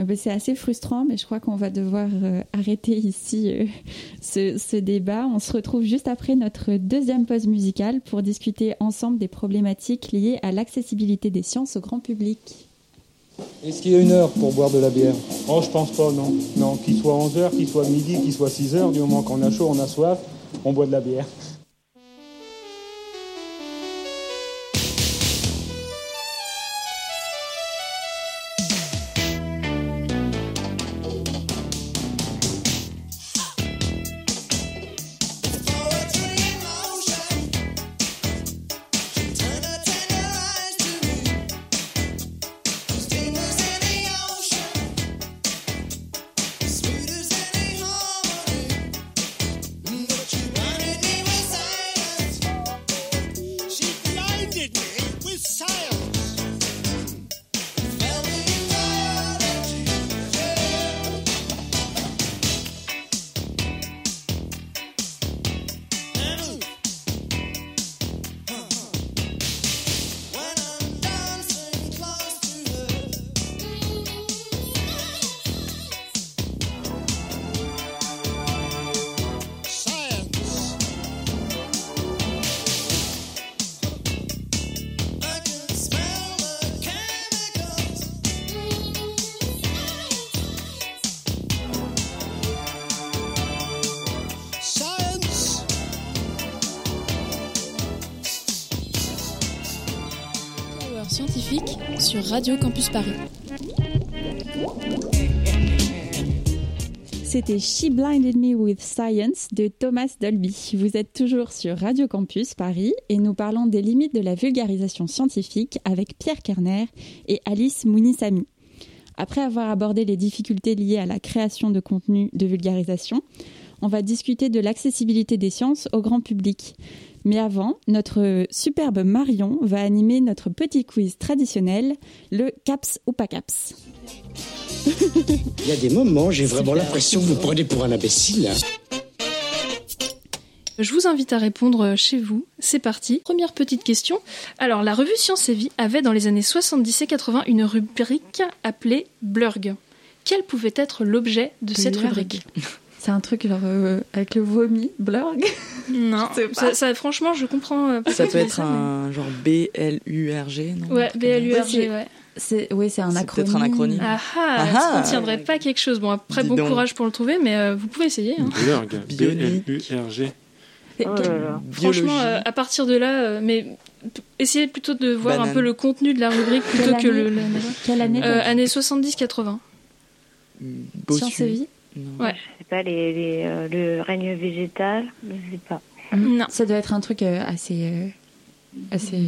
Euh, ben, C'est assez frustrant, mais je crois qu'on va devoir euh, arrêter ici euh, ce, ce débat. On se retrouve juste après notre deuxième pause musicale pour discuter ensemble des problématiques liées à l'accessibilité des sciences au grand public. Est-ce qu'il y a une heure pour boire de la bière? Oh, je pense pas, non. Non, qu'il soit 11h, qu'il soit midi, qu'il soit 6h, du moment qu'on a chaud, on a soif, on boit de la bière. Radio Campus Paris. C'était She Blinded Me with Science de Thomas Dolby. Vous êtes toujours sur Radio Campus Paris et nous parlons des limites de la vulgarisation scientifique avec Pierre Kerner et Alice Mounissami. Après avoir abordé les difficultés liées à la création de contenu de vulgarisation, on va discuter de l'accessibilité des sciences au grand public. Mais avant, notre superbe Marion va animer notre petit quiz traditionnel, le CAPS ou pas CAPS. Il y a des moments, j'ai vraiment l'impression que vous prenez pour un imbécile. Je vous invite à répondre chez vous. C'est parti. Première petite question. Alors, la revue Science et Vie avait dans les années 70 et 80 une rubrique appelée Blurg. Quel pouvait être l'objet de cette rubrique? C'est un truc genre euh, avec le vomi, blurg Non, pas. ça, ça, franchement, je comprends. euh, Ça peut être un genre B-L-U-R-G, non Ouais, BLURG, Ouais, ouais. C'est oui, c'est un C'est acronyme. peut-être un acronyme. Ah Ah ah, ah. ça ne tiendrait pas quelque chose. Bon, après, Dis bon donc. courage pour le trouver, mais euh, vous pouvez essayer. hein. Blurg, Oh là. Franchement, euh, à partir de là, euh, mais essayez plutôt de voir un peu le contenu de la rubrique plutôt Quelle que le. année le- Quelle année Euh, années 70-80. Bossu. Science et vie Non. Ouais. Je sais pas, les, les, euh, le règne végétal, je sais pas. Non. Ça doit être un truc euh, assez. euh, assez.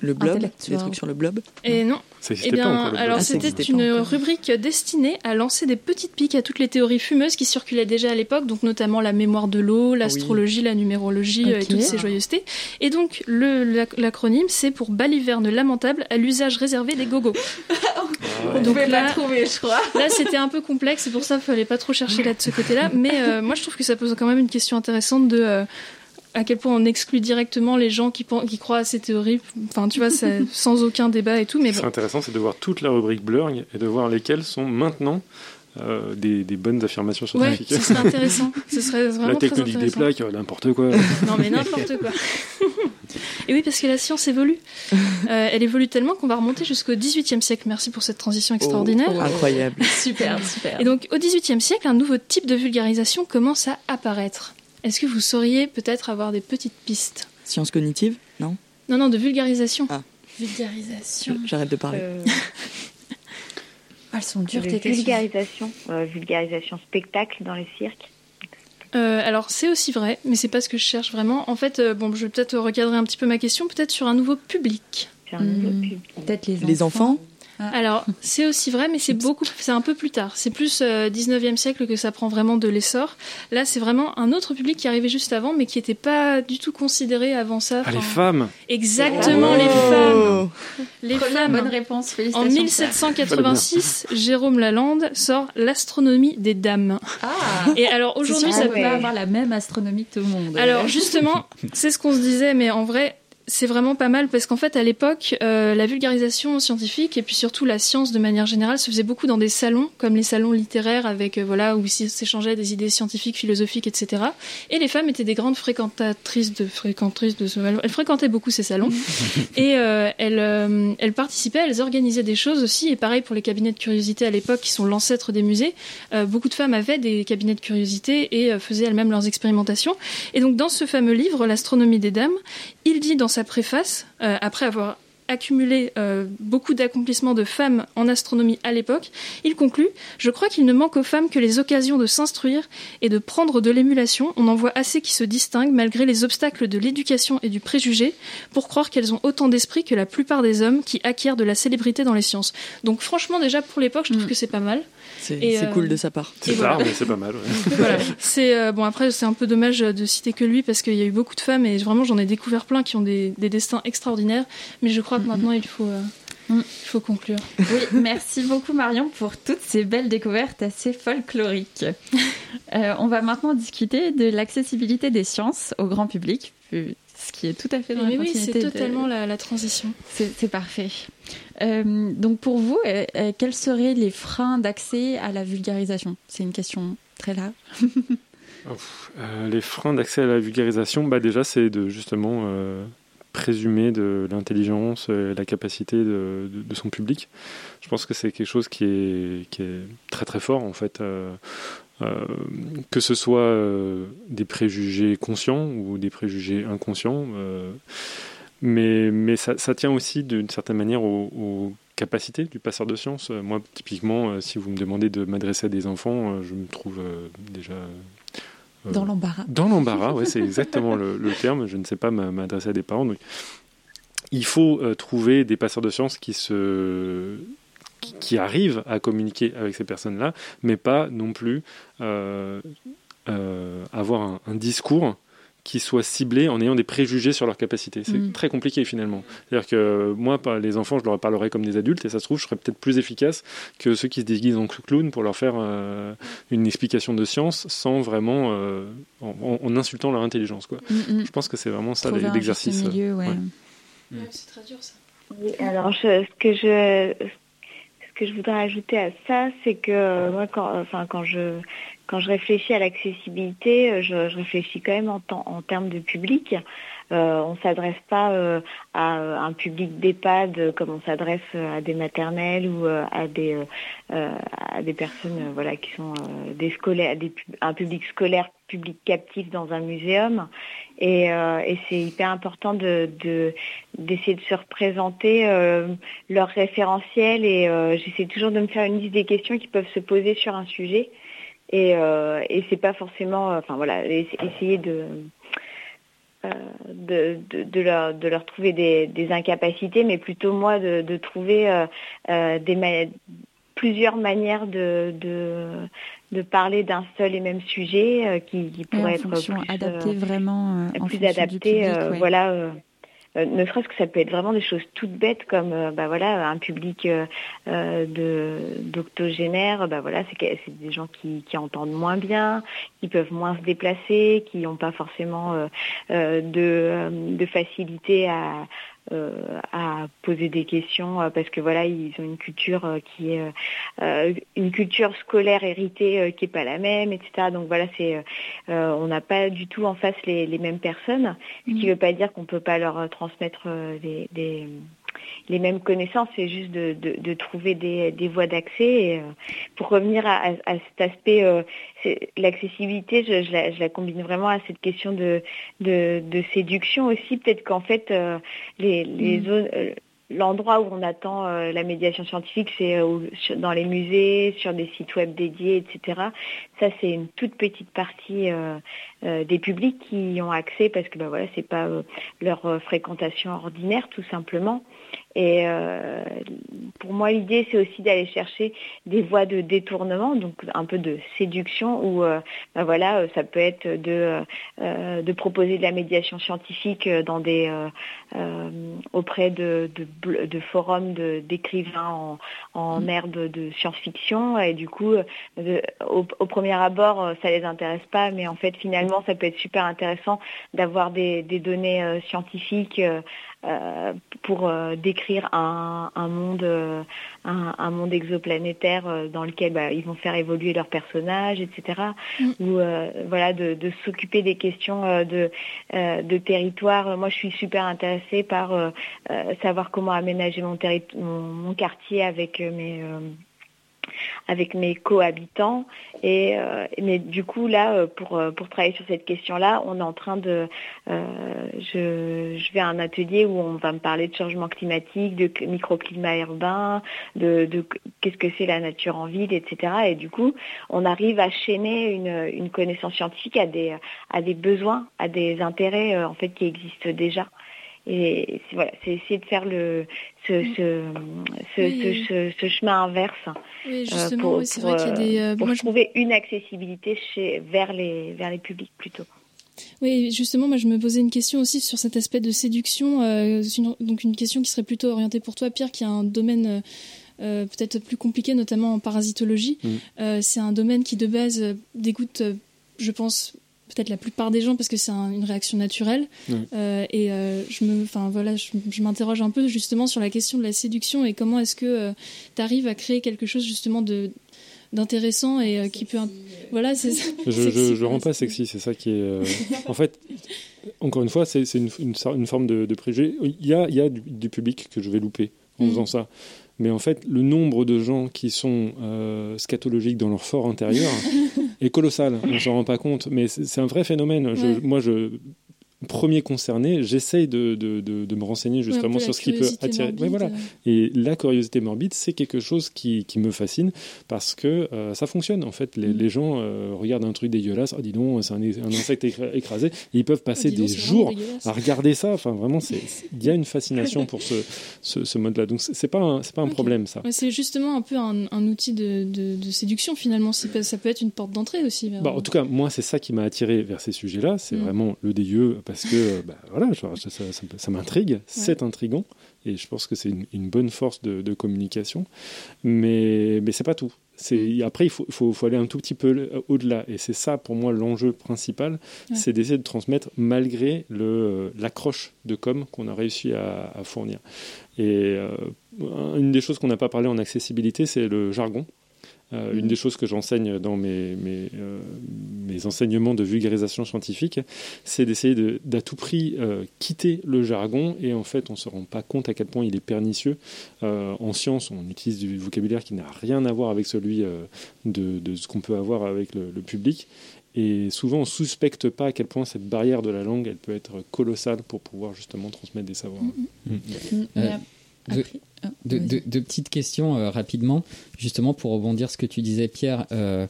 Le blob, des trucs sur le blob? Et non. Ça Eh bien, pas encore. le alors Ah, c'était une rubrique destinée à lancer des petites piques à toutes les théories fumeuses qui circulaient déjà à l'époque, donc notamment la mémoire de l'eau, l'astrologie, la numérologie euh, et Ok. toutes ces joyeusetés. Et donc l'acronyme c'est pour baliverne lamentable à l'usage réservé des gogos. Ah, Donc pouvait là- pas trouver, je crois. Là, c'était un peu complexe, c'est pour ça qu'il fallait pas trop chercher là de ce côté-là. Mais euh, moi, je trouve que ça pose quand même une question intéressante de euh, à quel point on exclut directement les gens qui, croient à ces théories. Enfin, tu vois, sans aucun débat et tout. Mais C'est bon, intéressant, c'est de voir toute la rubrique Blurg et de voir lesquelles sont maintenant euh, des, des bonnes affirmations ouais, scientifiques. ce serait intéressant. Ce serait vraiment la très technique des intéressant. plaques, euh, n'importe quoi. Non, mais n'importe quoi. et oui, parce que la science évolue. Euh, elle évolue tellement qu'on va remonter jusqu'au XVIIIe siècle. Merci pour cette transition extraordinaire. Oh, incroyable. Super, super. Et donc, au XVIIIe siècle, un nouveau type de vulgarisation commence à apparaître. Est-ce que vous sauriez peut-être avoir des petites pistes Science cognitive Non Non, non, de vulgarisation. Ah. Vulgarisation. J'arrête de parler. Euh, Ah, elles sont dures, tes questions. vulgarisation, euh, vulgarisation spectacle dans les cirques. Euh, alors, c'est aussi vrai, mais c'est pas ce que je cherche vraiment. En fait, euh, bon, je vais peut-être recadrer un petit peu ma question, peut-être sur un nouveau public. C'est un nouveau Hmm. public. Peut-être les, Les enfants Alors, c'est aussi vrai, mais c'est beaucoup, c'est un peu plus tard. C'est plus euh, 19e siècle que ça prend vraiment de l'essor. Là, c'est vraiment un autre public qui arrivait juste avant, mais qui n'était pas du tout considéré avant ça. Ah, les Enfin, femmes Exactement, Oh. les femmes. Les Première femmes. bonne réponse, En félicitations. 1786, Jérôme Lalande sort L'astronomie des dames. Ah Et alors aujourd'hui, ça ça peut ouais. pas avoir la même astronomie que tout le monde. Alors justement, c'est ce qu'on se disait, mais en vrai, c'est vraiment pas mal parce qu'en fait, à l'époque, euh, la vulgarisation scientifique et puis surtout la science de manière générale se faisait beaucoup dans des salons, comme les salons littéraires, avec euh, voilà où s'échangeaient des idées scientifiques, philosophiques, etc. Et les femmes étaient des grandes fréquentatrices de fréquentatrices de ce elles fréquentaient beaucoup ces salons et euh, elles euh, elles participaient, elles organisaient des choses aussi. Et pareil pour les cabinets de curiosité à l'époque, qui sont l'ancêtre des musées. Euh, beaucoup de femmes avaient des cabinets de curiosité et faisaient elles-mêmes leurs expérimentations. Et donc dans ce fameux livre, L'astronomie des dames, il dit dans sa préface, euh, après avoir accumulé euh, beaucoup d'accomplissements de femmes en astronomie à l'époque, il conclut Je crois qu'il ne manque aux femmes que les occasions de s'instruire et de prendre de l'émulation. On en voit assez qui se distinguent malgré les obstacles de l'éducation et du préjugé pour croire qu'elles ont autant d'esprit que la plupart des hommes qui acquièrent de la célébrité dans les sciences. Donc franchement déjà pour l'époque, je trouve que c'est pas mal. C'est c'est euh, cool de sa part. C'est tard, voilà. mais c'est pas mal. ouais. voilà. C'est euh, bon après c'est un peu dommage de citer que lui parce qu'il y a eu beaucoup de femmes et vraiment j'en ai découvert plein qui ont des, des destins extraordinaires. Mais je crois que maintenant il faut euh, il faut conclure. Oui, merci beaucoup Marion pour toutes ces belles découvertes assez folkloriques. Euh, on va maintenant discuter de l'accessibilité des sciences au grand public, euh, ce qui est tout à fait dans Mais la oui, c'est de- totalement la, la transition. C'est parfait. Euh, donc pour vous, euh, euh, quels seraient les freins d'accès à la vulgarisation? C'est une question très large. Euh, les freins d'accès à la vulgarisation, bah déjà, c'est de justement euh, présumer de l'intelligence, euh, la capacité de, de- de son public. Je pense que c'est quelque chose qui est, qui est très très fort en fait. euh, euh, que ce soit euh, des préjugés conscients ou des préjugés inconscients. euh, mais mais ça, ça tient aussi d'une certaine manière aux, aux capacités du passeur de science. Euh, Moi, typiquement, si vous me demandez de m'adresser à des enfants, je me trouve déjà Dans l'embarras. Dans l'embarras, ouais, c'est exactement le, le terme. Je ne sais pas m'a- m'adresser à des parents. donc il faut trouver des passeurs de sciences qui se qui- qui arrivent à communiquer avec ces personnes-là, mais pas non plus euh, euh, avoir un, un discours qui soit ciblé en ayant des préjugés sur leurs capacités. C'est Mm. très compliqué finalement. C'est-à-dire que moi, les enfants, je leur parlerai comme des adultes et ça se trouve, je serais peut-être plus efficace que ceux qui se déguisent en clown pour leur faire euh, une explication de science sans vraiment euh, en, insultant leur intelligence. Quoi. Mm, mm. Je pense que c'est vraiment ça l'exercice. ouais. Ouais. c'est très dur ça. Oui, alors je- ce que je ce que je voudrais ajouter à ça, c'est que euh, moi quand je quand je réfléchis à l'accessibilité, euh, je, je réfléchis quand même en, en termes de public. Euh, on s'adresse pas euh, à euh, un public d'EHPAD comme on s'adresse à des maternelles ou à des personnes voilà qui sont des scolaires, un public scolaire, public captif dans un muséum. Et, c'est hyper important de de- d'essayer de se représenter leur référentiel et j'essaie toujours de me faire une liste des questions qui peuvent se poser sur un sujet et euh, et c'est pas forcément enfin voilà ess- essayer de de, de, de leur, de leur trouver des, des incapacités, mais plutôt moi de, trouver euh, euh, des ma- plusieurs manières de, de, parler d'un seul et même sujet euh, qui, qui pourrait être plus, adapté euh, vraiment euh, en plus adapté, public, euh, ouais. voilà. Euh, ne serait-ce que ça peut être vraiment des choses toutes bêtes comme euh, bah voilà un public euh, de d'octogénaires bah voilà c'est des gens qui, qui entendent moins bien qui peuvent moins se déplacer qui n'ont pas forcément de de facilité à à poser des questions euh, parce que voilà ils ont une culture euh, qui est euh, euh, une culture scolaire héritée euh, qui est pas la même etc donc voilà c'est euh, euh, on n'a pas du tout en face les, les mêmes personnes ce qui ne veut pas dire qu'on peut pas leur euh, transmettre euh, les, les, mêmes connaissances, c'est juste de, de, de trouver des, des voies d'accès. Euh, pour revenir à, à, à cet aspect, euh, l'accessibilité, je, je, la, je la combine vraiment à cette question de, de, de séduction aussi. Peut-être qu'en fait, euh, les, les Mm. zones... L'endroit où on attend euh, la médiation scientifique, c'est euh, dans les musées, sur des sites web dédiés, etc. Ça, c'est une toute petite partie euh, des publics qui y ont accès parce que bah, voilà, c'est pas leur fréquentation ordinaire, tout simplement. Et euh, pour moi, l'idée, c'est aussi d'aller chercher des voies de détournement, donc un peu de séduction, où euh, bah voilà, euh, ça peut être de, euh, de proposer de la médiation scientifique dans des, auprès de, de, forums de- d'écrivains en, en herbe de science-fiction. Et du coup, de- au, au premier abord, ça les intéresse pas, mais en fait, finalement, ça peut être super intéressant d'avoir des, des données scientifiques. Euh, pour euh, décrire un, un monde euh, un, un monde exoplanétaire dans lequel bah, ils vont faire évoluer leurs personnages etc Mm. ou voilà de, de s'occuper des questions de de territoire moi je suis super intéressée par savoir comment aménager mon, mon, mon quartier avec mes avec mes cohabitants. Et euh, mais du coup là euh, pour euh, pour travailler sur cette question là on est en train de je, vais à un atelier où on va me parler de changement climatique de cl- microclimat urbain de, de qu'est-ce que c'est la nature en ville etc et du coup on arrive à chaîner une, une connaissance scientifique à des à des besoins à des intérêts en fait qui existent déjà et c'est, voilà, c'est essayer de faire le ce, ce, ce, Oui. ce, ce- ce chemin inverse Oui, euh, justement, pour, c'est pour, vrai qu'il y a des, euh, euh, pour moi, je- trouver une accessibilité chez, vers, les, vers les publics plutôt. Oui, justement, moi je me posais une question aussi sur cet aspect de séduction, euh, une- donc une question qui serait plutôt orientée pour toi, Pierre, qui a un domaine euh, euh, peut-être plus compliqué, notamment en parasitologie. Mm. Euh, c'est un domaine qui de base dégoûte, je pense, peut-être la plupart des gens parce que c'est un- une réaction naturelle. Euh, et euh, je me, enfin voilà, je, je m'interroge un peu justement sur la question de la séduction et comment est-ce que tu arrives à créer quelque chose justement de d'intéressant et euh, qui peut voilà c'est ça. Je, je, je rends pas sexy, c'est ça qui est. euh, En fait, encore une fois, c'est une, une, sor- une forme de, de préjugé. Il y a, il y a du, du public que je vais louper en Mm. faisant ça. Mais en fait, le nombre de gens qui sont euh, scatologiques dans leur fort intérieur est colossal. On s'en rend pas compte, mais c'est un vrai phénomène. Je- Ouais. moi, je premier concerné, j'essaye de, de, de, de me renseigner justement sur ce qui peut attirer. morbide, Ouais, voilà. euh. Et la curiosité morbide, c'est quelque chose qui, qui me fascine parce que euh, ça fonctionne. En fait, Mm. les, les gens euh, regardent un truc dégueulasse. Oh, dis donc, c'est un, un insecte écra- écrasé. Et ils peuvent passer Oh, donc, des jours à regarder ça. Enfin, vraiment, il y a une fascination pour ce, ce, ce mode-là. Donc, c'est pas un, pas un problème, ça. C'est justement un peu un, un outil de, séduction finalement. Ça peut être une porte d'entrée aussi. vers- Bah, en tout cas, moi, c'est ça qui m'a attiré vers ces sujets-là. C'est Mm. vraiment le dégueu parce que euh, bah, voilà, genre, ça, m'intrigue. C'est intrigant et je pense que c'est une, une bonne force de, de communication. Mais, mais c'est pas tout. C'est après, il faut, faut, faut aller un tout petit peu euh, au-delà. Et c'est ça, pour moi, l'enjeu principal, Ouais. c'est d'essayer de transmettre malgré euh, l'accroche de com qu'on a réussi à, à fournir. Et euh, une des choses qu'on n'a pas parlé en accessibilité, c'est le jargon. Euh, Une des choses que j'enseigne dans mes, mes, euh, mes enseignements de vulgarisation scientifique, c'est d'essayer de- d'à tout prix euh, quitter le jargon et en fait on ne se rend pas compte à quel point il est pernicieux. Euh, en science, on utilise du vocabulaire qui n'a rien à voir avec celui euh, de, de ce qu'on peut avoir avec le, le public. Et souvent, on ne suspecte pas à quel point cette barrière de la langue, elle peut être colossale pour pouvoir justement transmettre des savoirs. Mm. Mm, mais Euh, ap- de- après- ah, De, vas-y. de- de petites questions euh, rapidement, justement pour rebondir ce que tu disais Pierre, euh,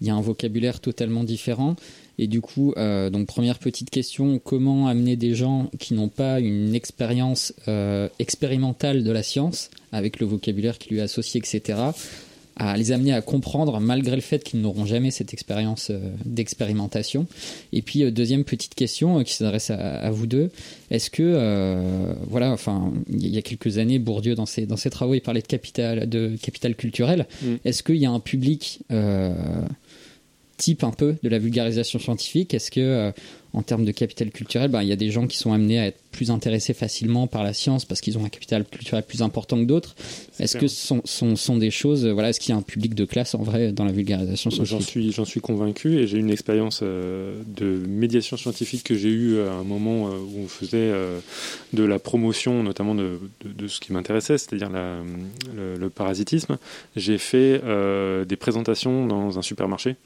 il y a un vocabulaire totalement différent et du coup, euh, donc première petite question, comment amener des gens qui n'ont pas une expérience euh, expérimentale de la science avec le vocabulaire qui lui est associé, etc., à les amener à comprendre malgré le fait qu'ils n'auront jamais cette expérience euh, d'expérimentation. Et puis euh, deuxième petite question euh, qui s'adresse à, à vous deux, est-ce que euh, voilà, enfin il y a quelques années Bourdieu dans ses dans ses travaux il parlait de capital de capital culturel. Mm. Est-ce qu'il y a un public euh, type un peu de la vulgarisation scientifique? Est-ce que euh, en termes de capital culturel, ben, il y a des gens qui sont amenés à être plus intéressés facilement par la science parce qu'ils ont un capital culturel plus important que d'autres. Est-ce que ce sont, sont, sont des choses, euh, voilà, est-ce qu'il y a un public de classe en vrai dans la vulgarisation J'en suis, j'en suis convaincu et j'ai une expérience euh, de médiation scientifique que j'ai eue à un moment euh, où on faisait euh, de la promotion, notamment de, de- de ce qui m'intéressait, c'est-à-dire le, le parasitisme. J'ai fait euh, des présentations dans un supermarché,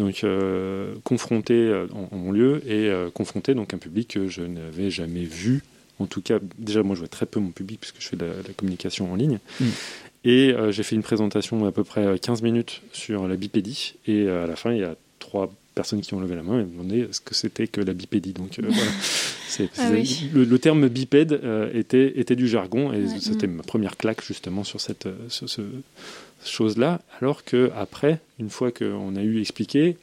donc euh, confronté euh, en, mon lieu et euh, confronté donc un public que je n'avais jamais vu. En tout cas, déjà moi je vois très peu mon public puisque je fais de la, de la communication en ligne. Mm. Et euh, j'ai fait une présentation à peu près 15 minutes sur la bipédie. Et euh, à la fin, il y a trois personnes qui ont levé la main et demandé ce que c'était que la bipédie. Donc euh, voilà. Ah oui. le, le terme bipède était, était du jargon et Ouais. c'était Mm. ma première claque justement sur cette sur ce chose-là. Alors que après, une fois qu'on a eu expliqué,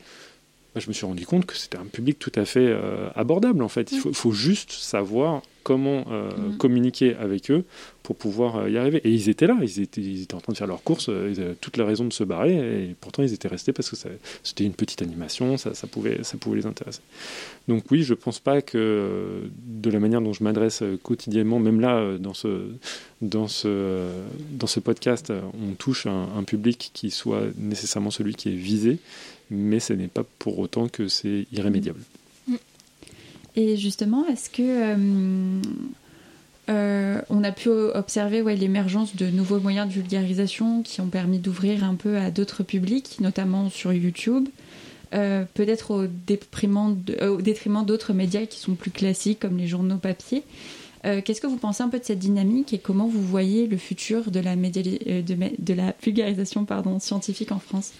bah, je me suis rendu compte que c'était un public tout à fait euh, abordable en fait. Il faut, faut juste savoir comment euh, Mhm. communiquer avec eux pour pouvoir euh, y arriver. Et ils étaient là, ils étaient, ils étaient en train de faire leurs courses, euh, ils avaient toutes les raisons de se barrer, et pourtant ils étaient restés parce que c'était une petite animation, ça, ça, pouvait, ça pouvait les intéresser. Donc oui, je pense pas que de la manière dont je m'adresse quotidiennement, même là, dans ce, dans ce, dans ce podcast, on touche un, un public qui soit nécessairement celui qui est visé, mais ce n'est pas pour autant que c'est irrémédiable. Et justement, est-ce que euh, euh, on a pu observer l'émergence de nouveaux moyens de vulgarisation qui ont permis d'ouvrir un peu à d'autres publics, notamment sur YouTube, euh, peut-être au, détriment d'autres médias qui sont plus classiques comme les journaux papier. Qu'est-ce que vous pensez un peu de cette dynamique et comment vous voyez le futur de la, vulgarisation scientifique en France?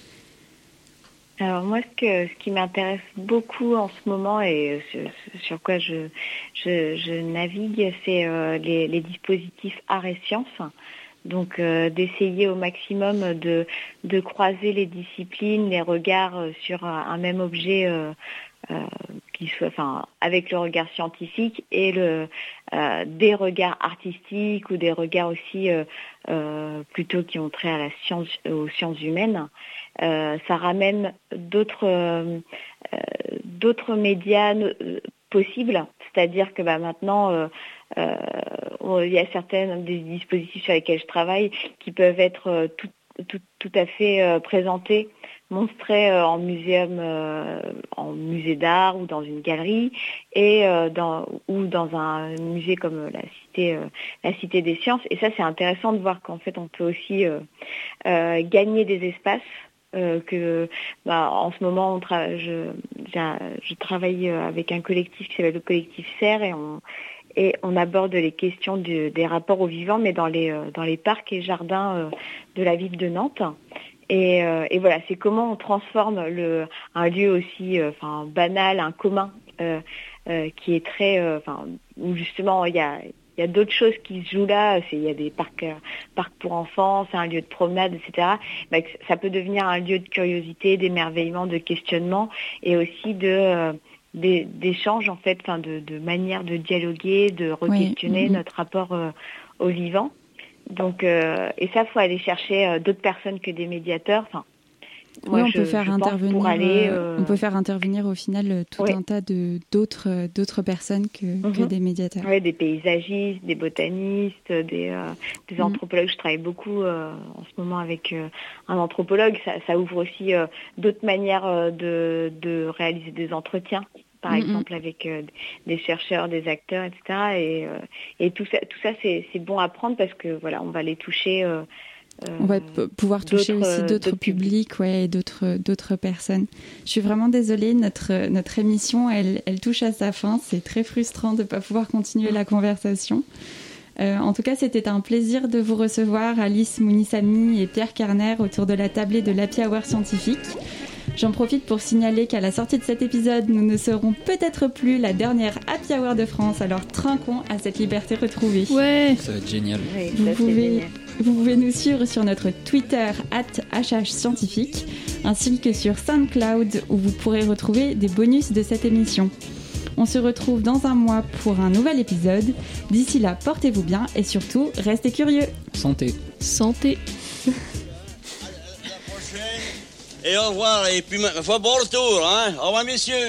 Alors moi, ce, que, ce qui m'intéresse beaucoup en ce moment et sur, sur quoi je, navigue, c'est euh, les, dispositifs art et sciences. Donc euh, d'essayer au maximum de, croiser les disciplines, les regards euh, sur un, même objet euh, euh, avec le regard scientifique et euh, des regards artistiques ou des regards aussi euh, euh, plutôt qui ont trait aux sciences humaines. Euh, ça ramène d'autres euh, d'autres médias euh, possibles, c'est-à-dire que bah, maintenant il y a certains des dispositifs sur lesquels je travaille qui peuvent être tout, tout, tout à fait présentés, montrés euh, en muséum, en musée d'art ou dans une galerie et dans ou dans un musée comme la cité la cité des sciences. Et ça c'est intéressant de voir qu'en fait on peut aussi gagner des espaces euh, que bah, en ce moment je, travaille euh, avec un collectif qui s'appelle le collectif Serre et on aborde les questions des rapports aux vivants mais dans les euh, dans les parcs et jardins de la ville de Nantes. Et, voilà, c'est comment on transforme un lieu aussi banal, un commun, qui est très, enfin, où justement il y a, il y a d'autres choses qui se jouent là. Il y a des parcs, euh, parcs pour enfants, c'est un lieu de promenade, etc. Bah, ça peut devenir un lieu de curiosité, d'émerveillement, de questionnement, et aussi de euh, d'échanges en fait, enfin, de, de manière de dialoguer, de re-questionner mhm. notre rapport euh, au vivant. Donc, euh, et ça, faut aller chercher euh, d'autres personnes que des médiateurs. Enfin, moi, oui, on je- peut faire intervenir. pour aller, euh, On peut faire intervenir au final euh, tout Oui. un tas de d'autres euh, d'autres personnes que, que Mhm. des médiateurs. Des paysagistes, des botanistes, des, euh, des Mhm. anthropologues. Je travaille beaucoup euh, en ce moment avec un anthropologue. Ça, ça ouvre aussi d'autres manières de, de réaliser des entretiens, par exemple avec des chercheurs, des acteurs, etc. Et, et tout ça, tout ça c'est c'est bon à prendre parce que voilà, on va les toucher. Euh, euh, On va p- pouvoir toucher aussi euh, d'autres publics ouais, et d'autres d'autres personnes. Je suis vraiment désolée, notre, notre émission, elle, elle touche à sa fin. C'est très frustrant de ne pas pouvoir continuer la conversation. Euh, en tout cas, c'était un plaisir de vous recevoir, Alice Mounissami et Pierre Kerner, autour de la tablée de l'Happy Hour scientifique. J'en profite pour signaler qu'à la sortie de cet épisode, nous ne serons peut-être plus la dernière Happy Hour de France, alors trinquons à cette liberté retrouvée. Ouais. Ça va être génial. oui, Vous pouvez, génial. Vous pouvez nous suivre sur notre Twitter @hhscientifique ainsi que sur SoundCloud où vous pourrez retrouver des bonus de cette émission. On se retrouve dans un mois pour un nouvel épisode. D'ici là, portez-vous bien et surtout, restez curieux. Santé. Santé. Et au revoir, et puis ma foi, bon retour, hein. Au revoir, messieurs.